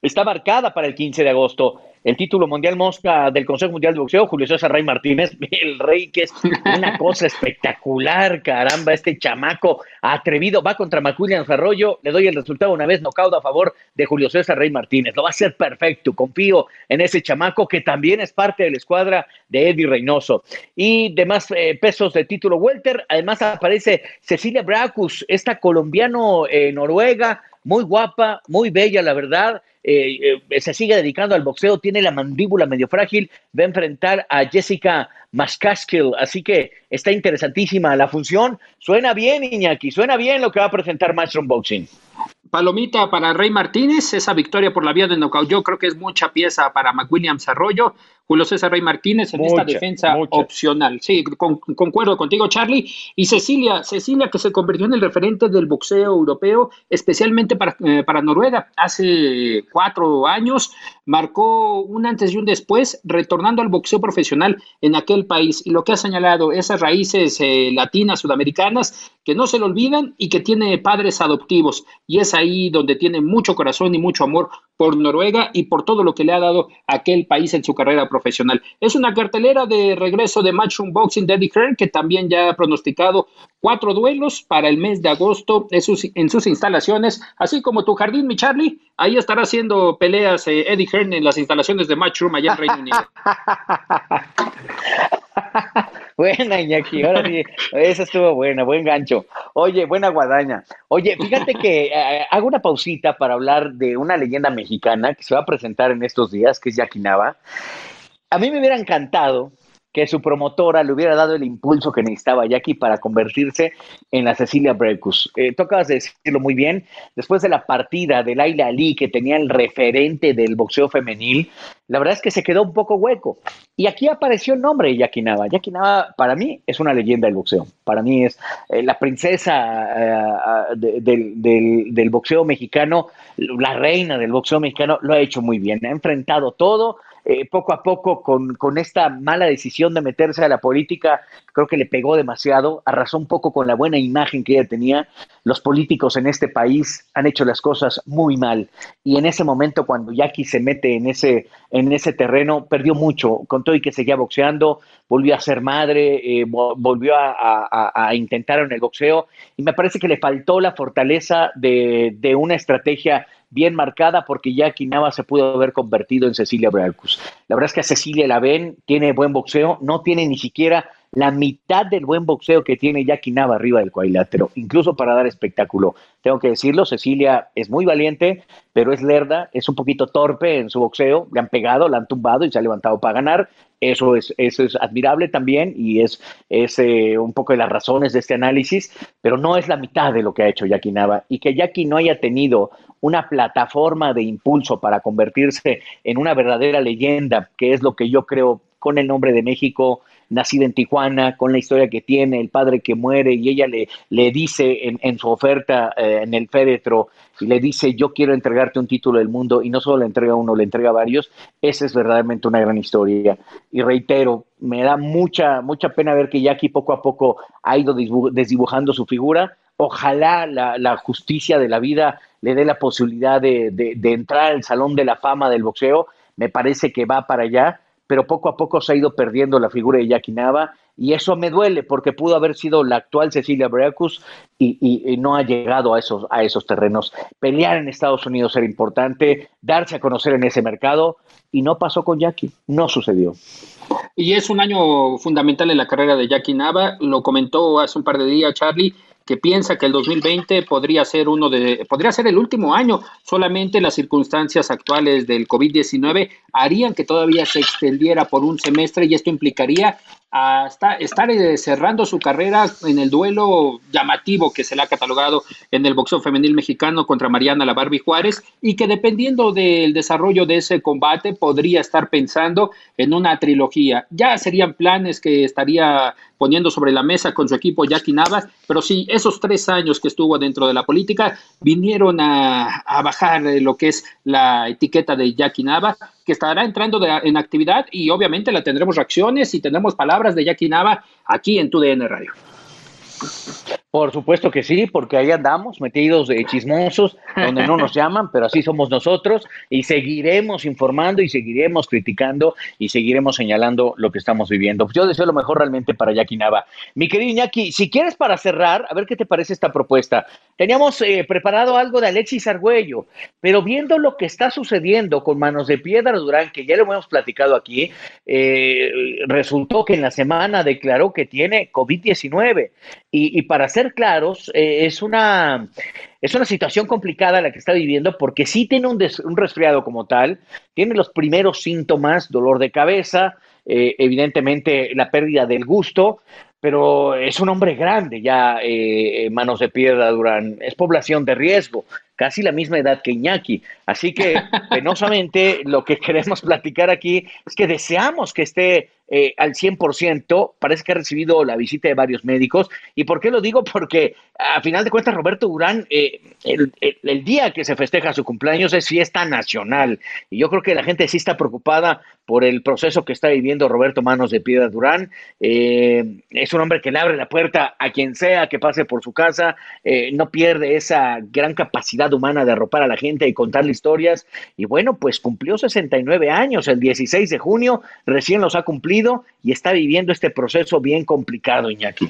Está marcada para el 15 de agosto el título mundial mosca del Consejo Mundial de Boxeo, Julio César Rey Martínez, el rey que es una cosa espectacular, caramba, este chamaco atrevido, va contra Maculian Arroyo, le doy el resultado una vez, nocaudo a favor de Julio César Rey Martínez, lo va a hacer perfecto, confío en ese chamaco que también es parte de la escuadra de Eddie Reynoso. Y demás eh, pesos de título welter, además aparece Cecilia Bracus, esta colombiano-noruega, muy guapa, muy bella, la verdad. Eh, eh, se sigue dedicando al boxeo, tiene la mandíbula medio frágil, va a enfrentar a Jessica Maskaskil, así que está interesantísima la función. Suena bien, Iñaki, suena bien lo que va a presentar Matchroom Boxing. Palomita para Rey Martínez, esa victoria por la vía de knockout, yo creo que es mucha pieza para McWilliams Arroyo. Julio César Rey Martínez en esta defensa opcional. Sí, concuerdo contigo, Charlie. Y Cecilia, Cecilia que se convirtió en el referente del boxeo europeo, especialmente para, eh, para Noruega. Hace cuatro años marcó un antes y un después, retornando al boxeo profesional en aquel país. Y lo que ha señalado, esas raíces eh, latinas, sudamericanas, que no se le olvidan y que tiene padres adoptivos. Y es ahí donde tiene mucho corazón y mucho amor por Noruega y por todo lo que le ha dado aquel país en su carrera profesional. Es una cartelera de regreso de Matchroom Boxing de Eddie Hearn, que también ya ha pronosticado cuatro duelos para el mes de agosto en sus, instalaciones, así como tu jardín, mi Charlie. Ahí estará haciendo peleas eh, Eddie Hearn en las instalaciones de Matchroom allá en Reino Unido. buena, Iñaki, ahora sí, esa estuvo buena, buen gancho. Oye, buena guadaña. Oye, fíjate que eh, hago una pausita para hablar de una leyenda mexicana que se va a presentar en estos días, que es Jackie Nava. A mí me hubiera encantado que su promotora le hubiera dado el impulso que necesitaba Jackie para convertirse en la Cecilia Brecus. Eh, de decirlo muy bien, después de la partida de Laila Ali, que tenía el referente del boxeo femenil, la verdad es que se quedó un poco hueco. Y aquí apareció el nombre de Jackie Nava. Jackie Nava, para mí, es una leyenda del boxeo. Para mí es eh, la princesa eh, del boxeo mexicano, la reina del boxeo mexicano, lo ha hecho muy bien. Ha enfrentado todo eh, poco a poco con, con, esta mala decisión de meterse a la política, creo que le pegó demasiado, arrasó un poco con la buena imagen que ella tenía. Los políticos en este país han hecho las cosas muy mal y en ese momento cuando Jackie se mete en ese, en ese terreno, perdió mucho, con todo y que seguía boxeando, volvió a ser madre, eh, volvió a, a, intentar en el boxeo y me parece que le faltó la fortaleza de, de una estrategia bien marcada porque Jackie Nava se pudo haber convertido en Cecilia Bracus. La verdad es que a Cecilia la ven, tiene buen boxeo, no tiene ni siquiera la mitad del buen boxeo que tiene Jackie Nava arriba del cuadrilátero, incluso para dar espectáculo. Tengo que decirlo, Cecilia es muy valiente, pero es lerda, es un poquito torpe en su boxeo, le han pegado, la han tumbado y se ha levantado para ganar. Eso es, eso es admirable también y es, es eh, un poco de las razones de este análisis, pero no es la mitad de lo que ha hecho Jackie Nava. Y que Jackie no haya tenido una plataforma de impulso para convertirse en una verdadera leyenda, que es lo que yo creo con el nombre de México, nacida en Tijuana, con la historia que tiene, el padre que muere, y ella le, le dice en, en su oferta eh, en el féretro, y le dice, yo quiero entregarte un título del mundo, y no solo le entrega uno, le entrega varios, esa es verdaderamente una gran historia. Y reitero, me da mucha, mucha pena ver que Jackie poco a poco ha ido desdibujando su figura. Ojalá la, justicia de la vida le dé la posibilidad de, entrar al Salón de la Fama del boxeo. Me parece que va para allá pero poco a poco se ha ido perdiendo la figura de Jackie Nava y eso me duele porque pudo haber sido la actual Cecilia Breacus y, y, no ha llegado a esos, a esos terrenos. Pelear en Estados Unidos era importante, darse a conocer en ese mercado y no pasó con Jackie, no sucedió. Y es un año fundamental en la carrera de Jackie Nava, lo comentó hace un par de días Charlie, que piensa que el 2020 podría ser uno de podría ser el último año, solamente las circunstancias actuales del COVID-19 harían que todavía se extendiera por un semestre y esto implicaría hasta estar eh, cerrando su carrera en el duelo llamativo que se le ha catalogado en el boxeo femenil mexicano contra Mariana La Barbie Juárez y que dependiendo del desarrollo de ese combate podría estar pensando en una trilogía. Ya serían planes que estaría poniendo sobre la mesa con su equipo Jackie Navas, pero sí, esos tres años que estuvo dentro de la política vinieron a, a bajar lo que es la etiqueta de Jackie Nava que estará entrando en actividad y obviamente la tendremos reacciones y tendremos palabras de Jackie Nava aquí en tu DN Radio. Por supuesto que sí, porque ahí andamos metidos de chismosos, donde no nos llaman, pero así somos nosotros y seguiremos informando y seguiremos criticando y seguiremos señalando lo que estamos viviendo. Yo deseo lo mejor realmente para Jackie Nava. Mi querido Iñaki, si quieres para cerrar, a ver qué te parece esta propuesta. Teníamos eh, preparado algo de Alexis Argüello, pero viendo lo que está sucediendo con Manos de Piedra Durán, que ya lo hemos platicado aquí, eh, resultó que en la semana declaró que tiene COVID-19 y, y para hacer ser claros, eh, es, una, es una situación complicada la que está viviendo porque sí tiene un, un resfriado como tal, tiene los primeros síntomas, dolor de cabeza, eh, evidentemente la pérdida del gusto, pero es un hombre grande ya, eh, manos de piedra Durán, es población de riesgo, casi la misma edad que Iñaki. Así que, penosamente, lo que queremos platicar aquí es que deseamos que esté eh, al 100%, parece que ha recibido la visita de varios médicos. ¿Y por qué lo digo? Porque a final de cuentas Roberto Durán, eh, el, día que se festeja su cumpleaños es fiesta nacional. Y yo creo que la gente sí está preocupada por el proceso que está viviendo Roberto Manos de Piedra Durán. Eh, es un hombre que le abre la puerta a quien sea que pase por su casa, no pierde esa gran capacidad humana de arropar a la gente y contarle historias. Y bueno, pues cumplió 69 años el 16 de junio, recién los ha cumplido y está viviendo este proceso bien complicado, Iñaki.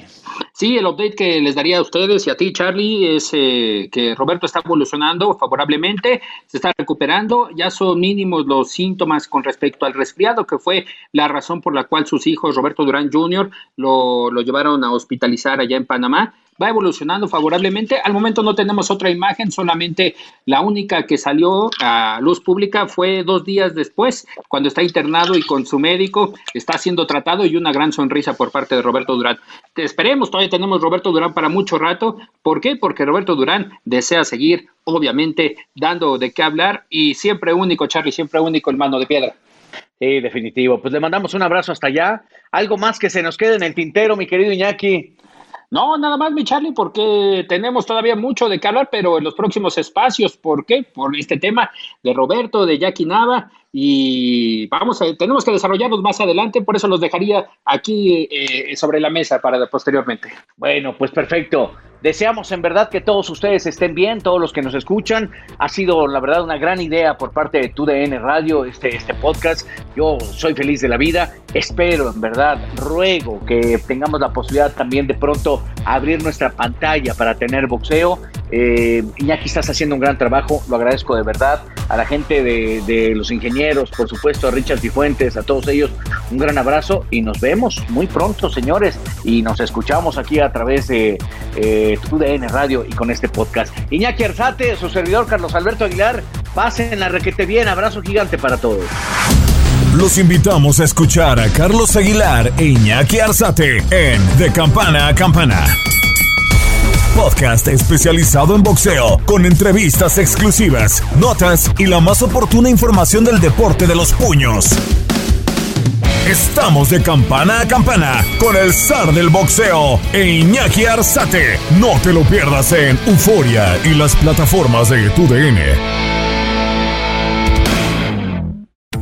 Sí, el update que les daría a ustedes y a ti, Charlie, es eh, que Roberto está evolucionando favorablemente, se está recuperando, ya son mínimos los síntomas con respecto al resfriado, que fue la razón por la cual sus hijos, Roberto Durán Jr., lo, lo llevaron a hospitalizar allá en Panamá va evolucionando favorablemente. Al momento no tenemos otra imagen, solamente la única que salió a luz pública fue dos días después, cuando está internado y con su médico está siendo tratado y una gran sonrisa por parte de Roberto Durán. Te esperemos, todavía tenemos Roberto Durán para mucho rato. ¿Por qué? Porque Roberto Durán desea seguir, obviamente, dando de qué hablar y siempre único, Charlie, siempre único el mano de piedra. Sí, definitivo. Pues le mandamos un abrazo hasta allá. Algo más que se nos quede en el tintero, mi querido Iñaki. No, nada más, mi Charlie, porque tenemos todavía mucho de qué hablar, pero en los próximos espacios, ¿por qué? Por este tema de Roberto, de Jackie Nava, y vamos a, tenemos que desarrollarlos más adelante, por eso los dejaría aquí eh, sobre la mesa para posteriormente. Bueno, pues perfecto. Deseamos en verdad que todos ustedes estén bien, todos los que nos escuchan. Ha sido la verdad una gran idea por parte de TUDN Radio este, este podcast. Yo soy feliz de la vida. Espero en verdad, ruego que tengamos la posibilidad también de pronto abrir nuestra pantalla para tener boxeo. Eh, Iñaki, estás haciendo un gran trabajo, lo agradezco de verdad. A la gente de, los ingenieros, por supuesto, a Richard Cifuentes, a todos ellos, un gran abrazo y nos vemos muy pronto, señores. Y nos escuchamos aquí a través de... Eh, TUDN Radio y con este podcast. Iñaki Arzate, su servidor Carlos Alberto Aguilar, pasen la requete bien, abrazo gigante para todos. Los invitamos a escuchar a Carlos Aguilar e Iñaki Arzate en De Campana a Campana. Podcast especializado en boxeo, con entrevistas exclusivas, notas y la más oportuna información del deporte de los puños. Estamos de campana a campana con el zar del boxeo Iñaki Arzate. No te lo pierdas en Euforia y las plataformas de tu DN.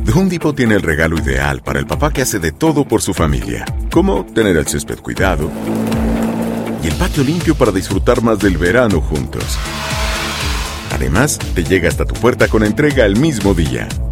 The Home Depot tiene el regalo ideal para el papá que hace de todo por su familia, como tener el césped cuidado y el patio limpio para disfrutar más del verano juntos. Además, te llega hasta tu puerta con entrega el mismo día.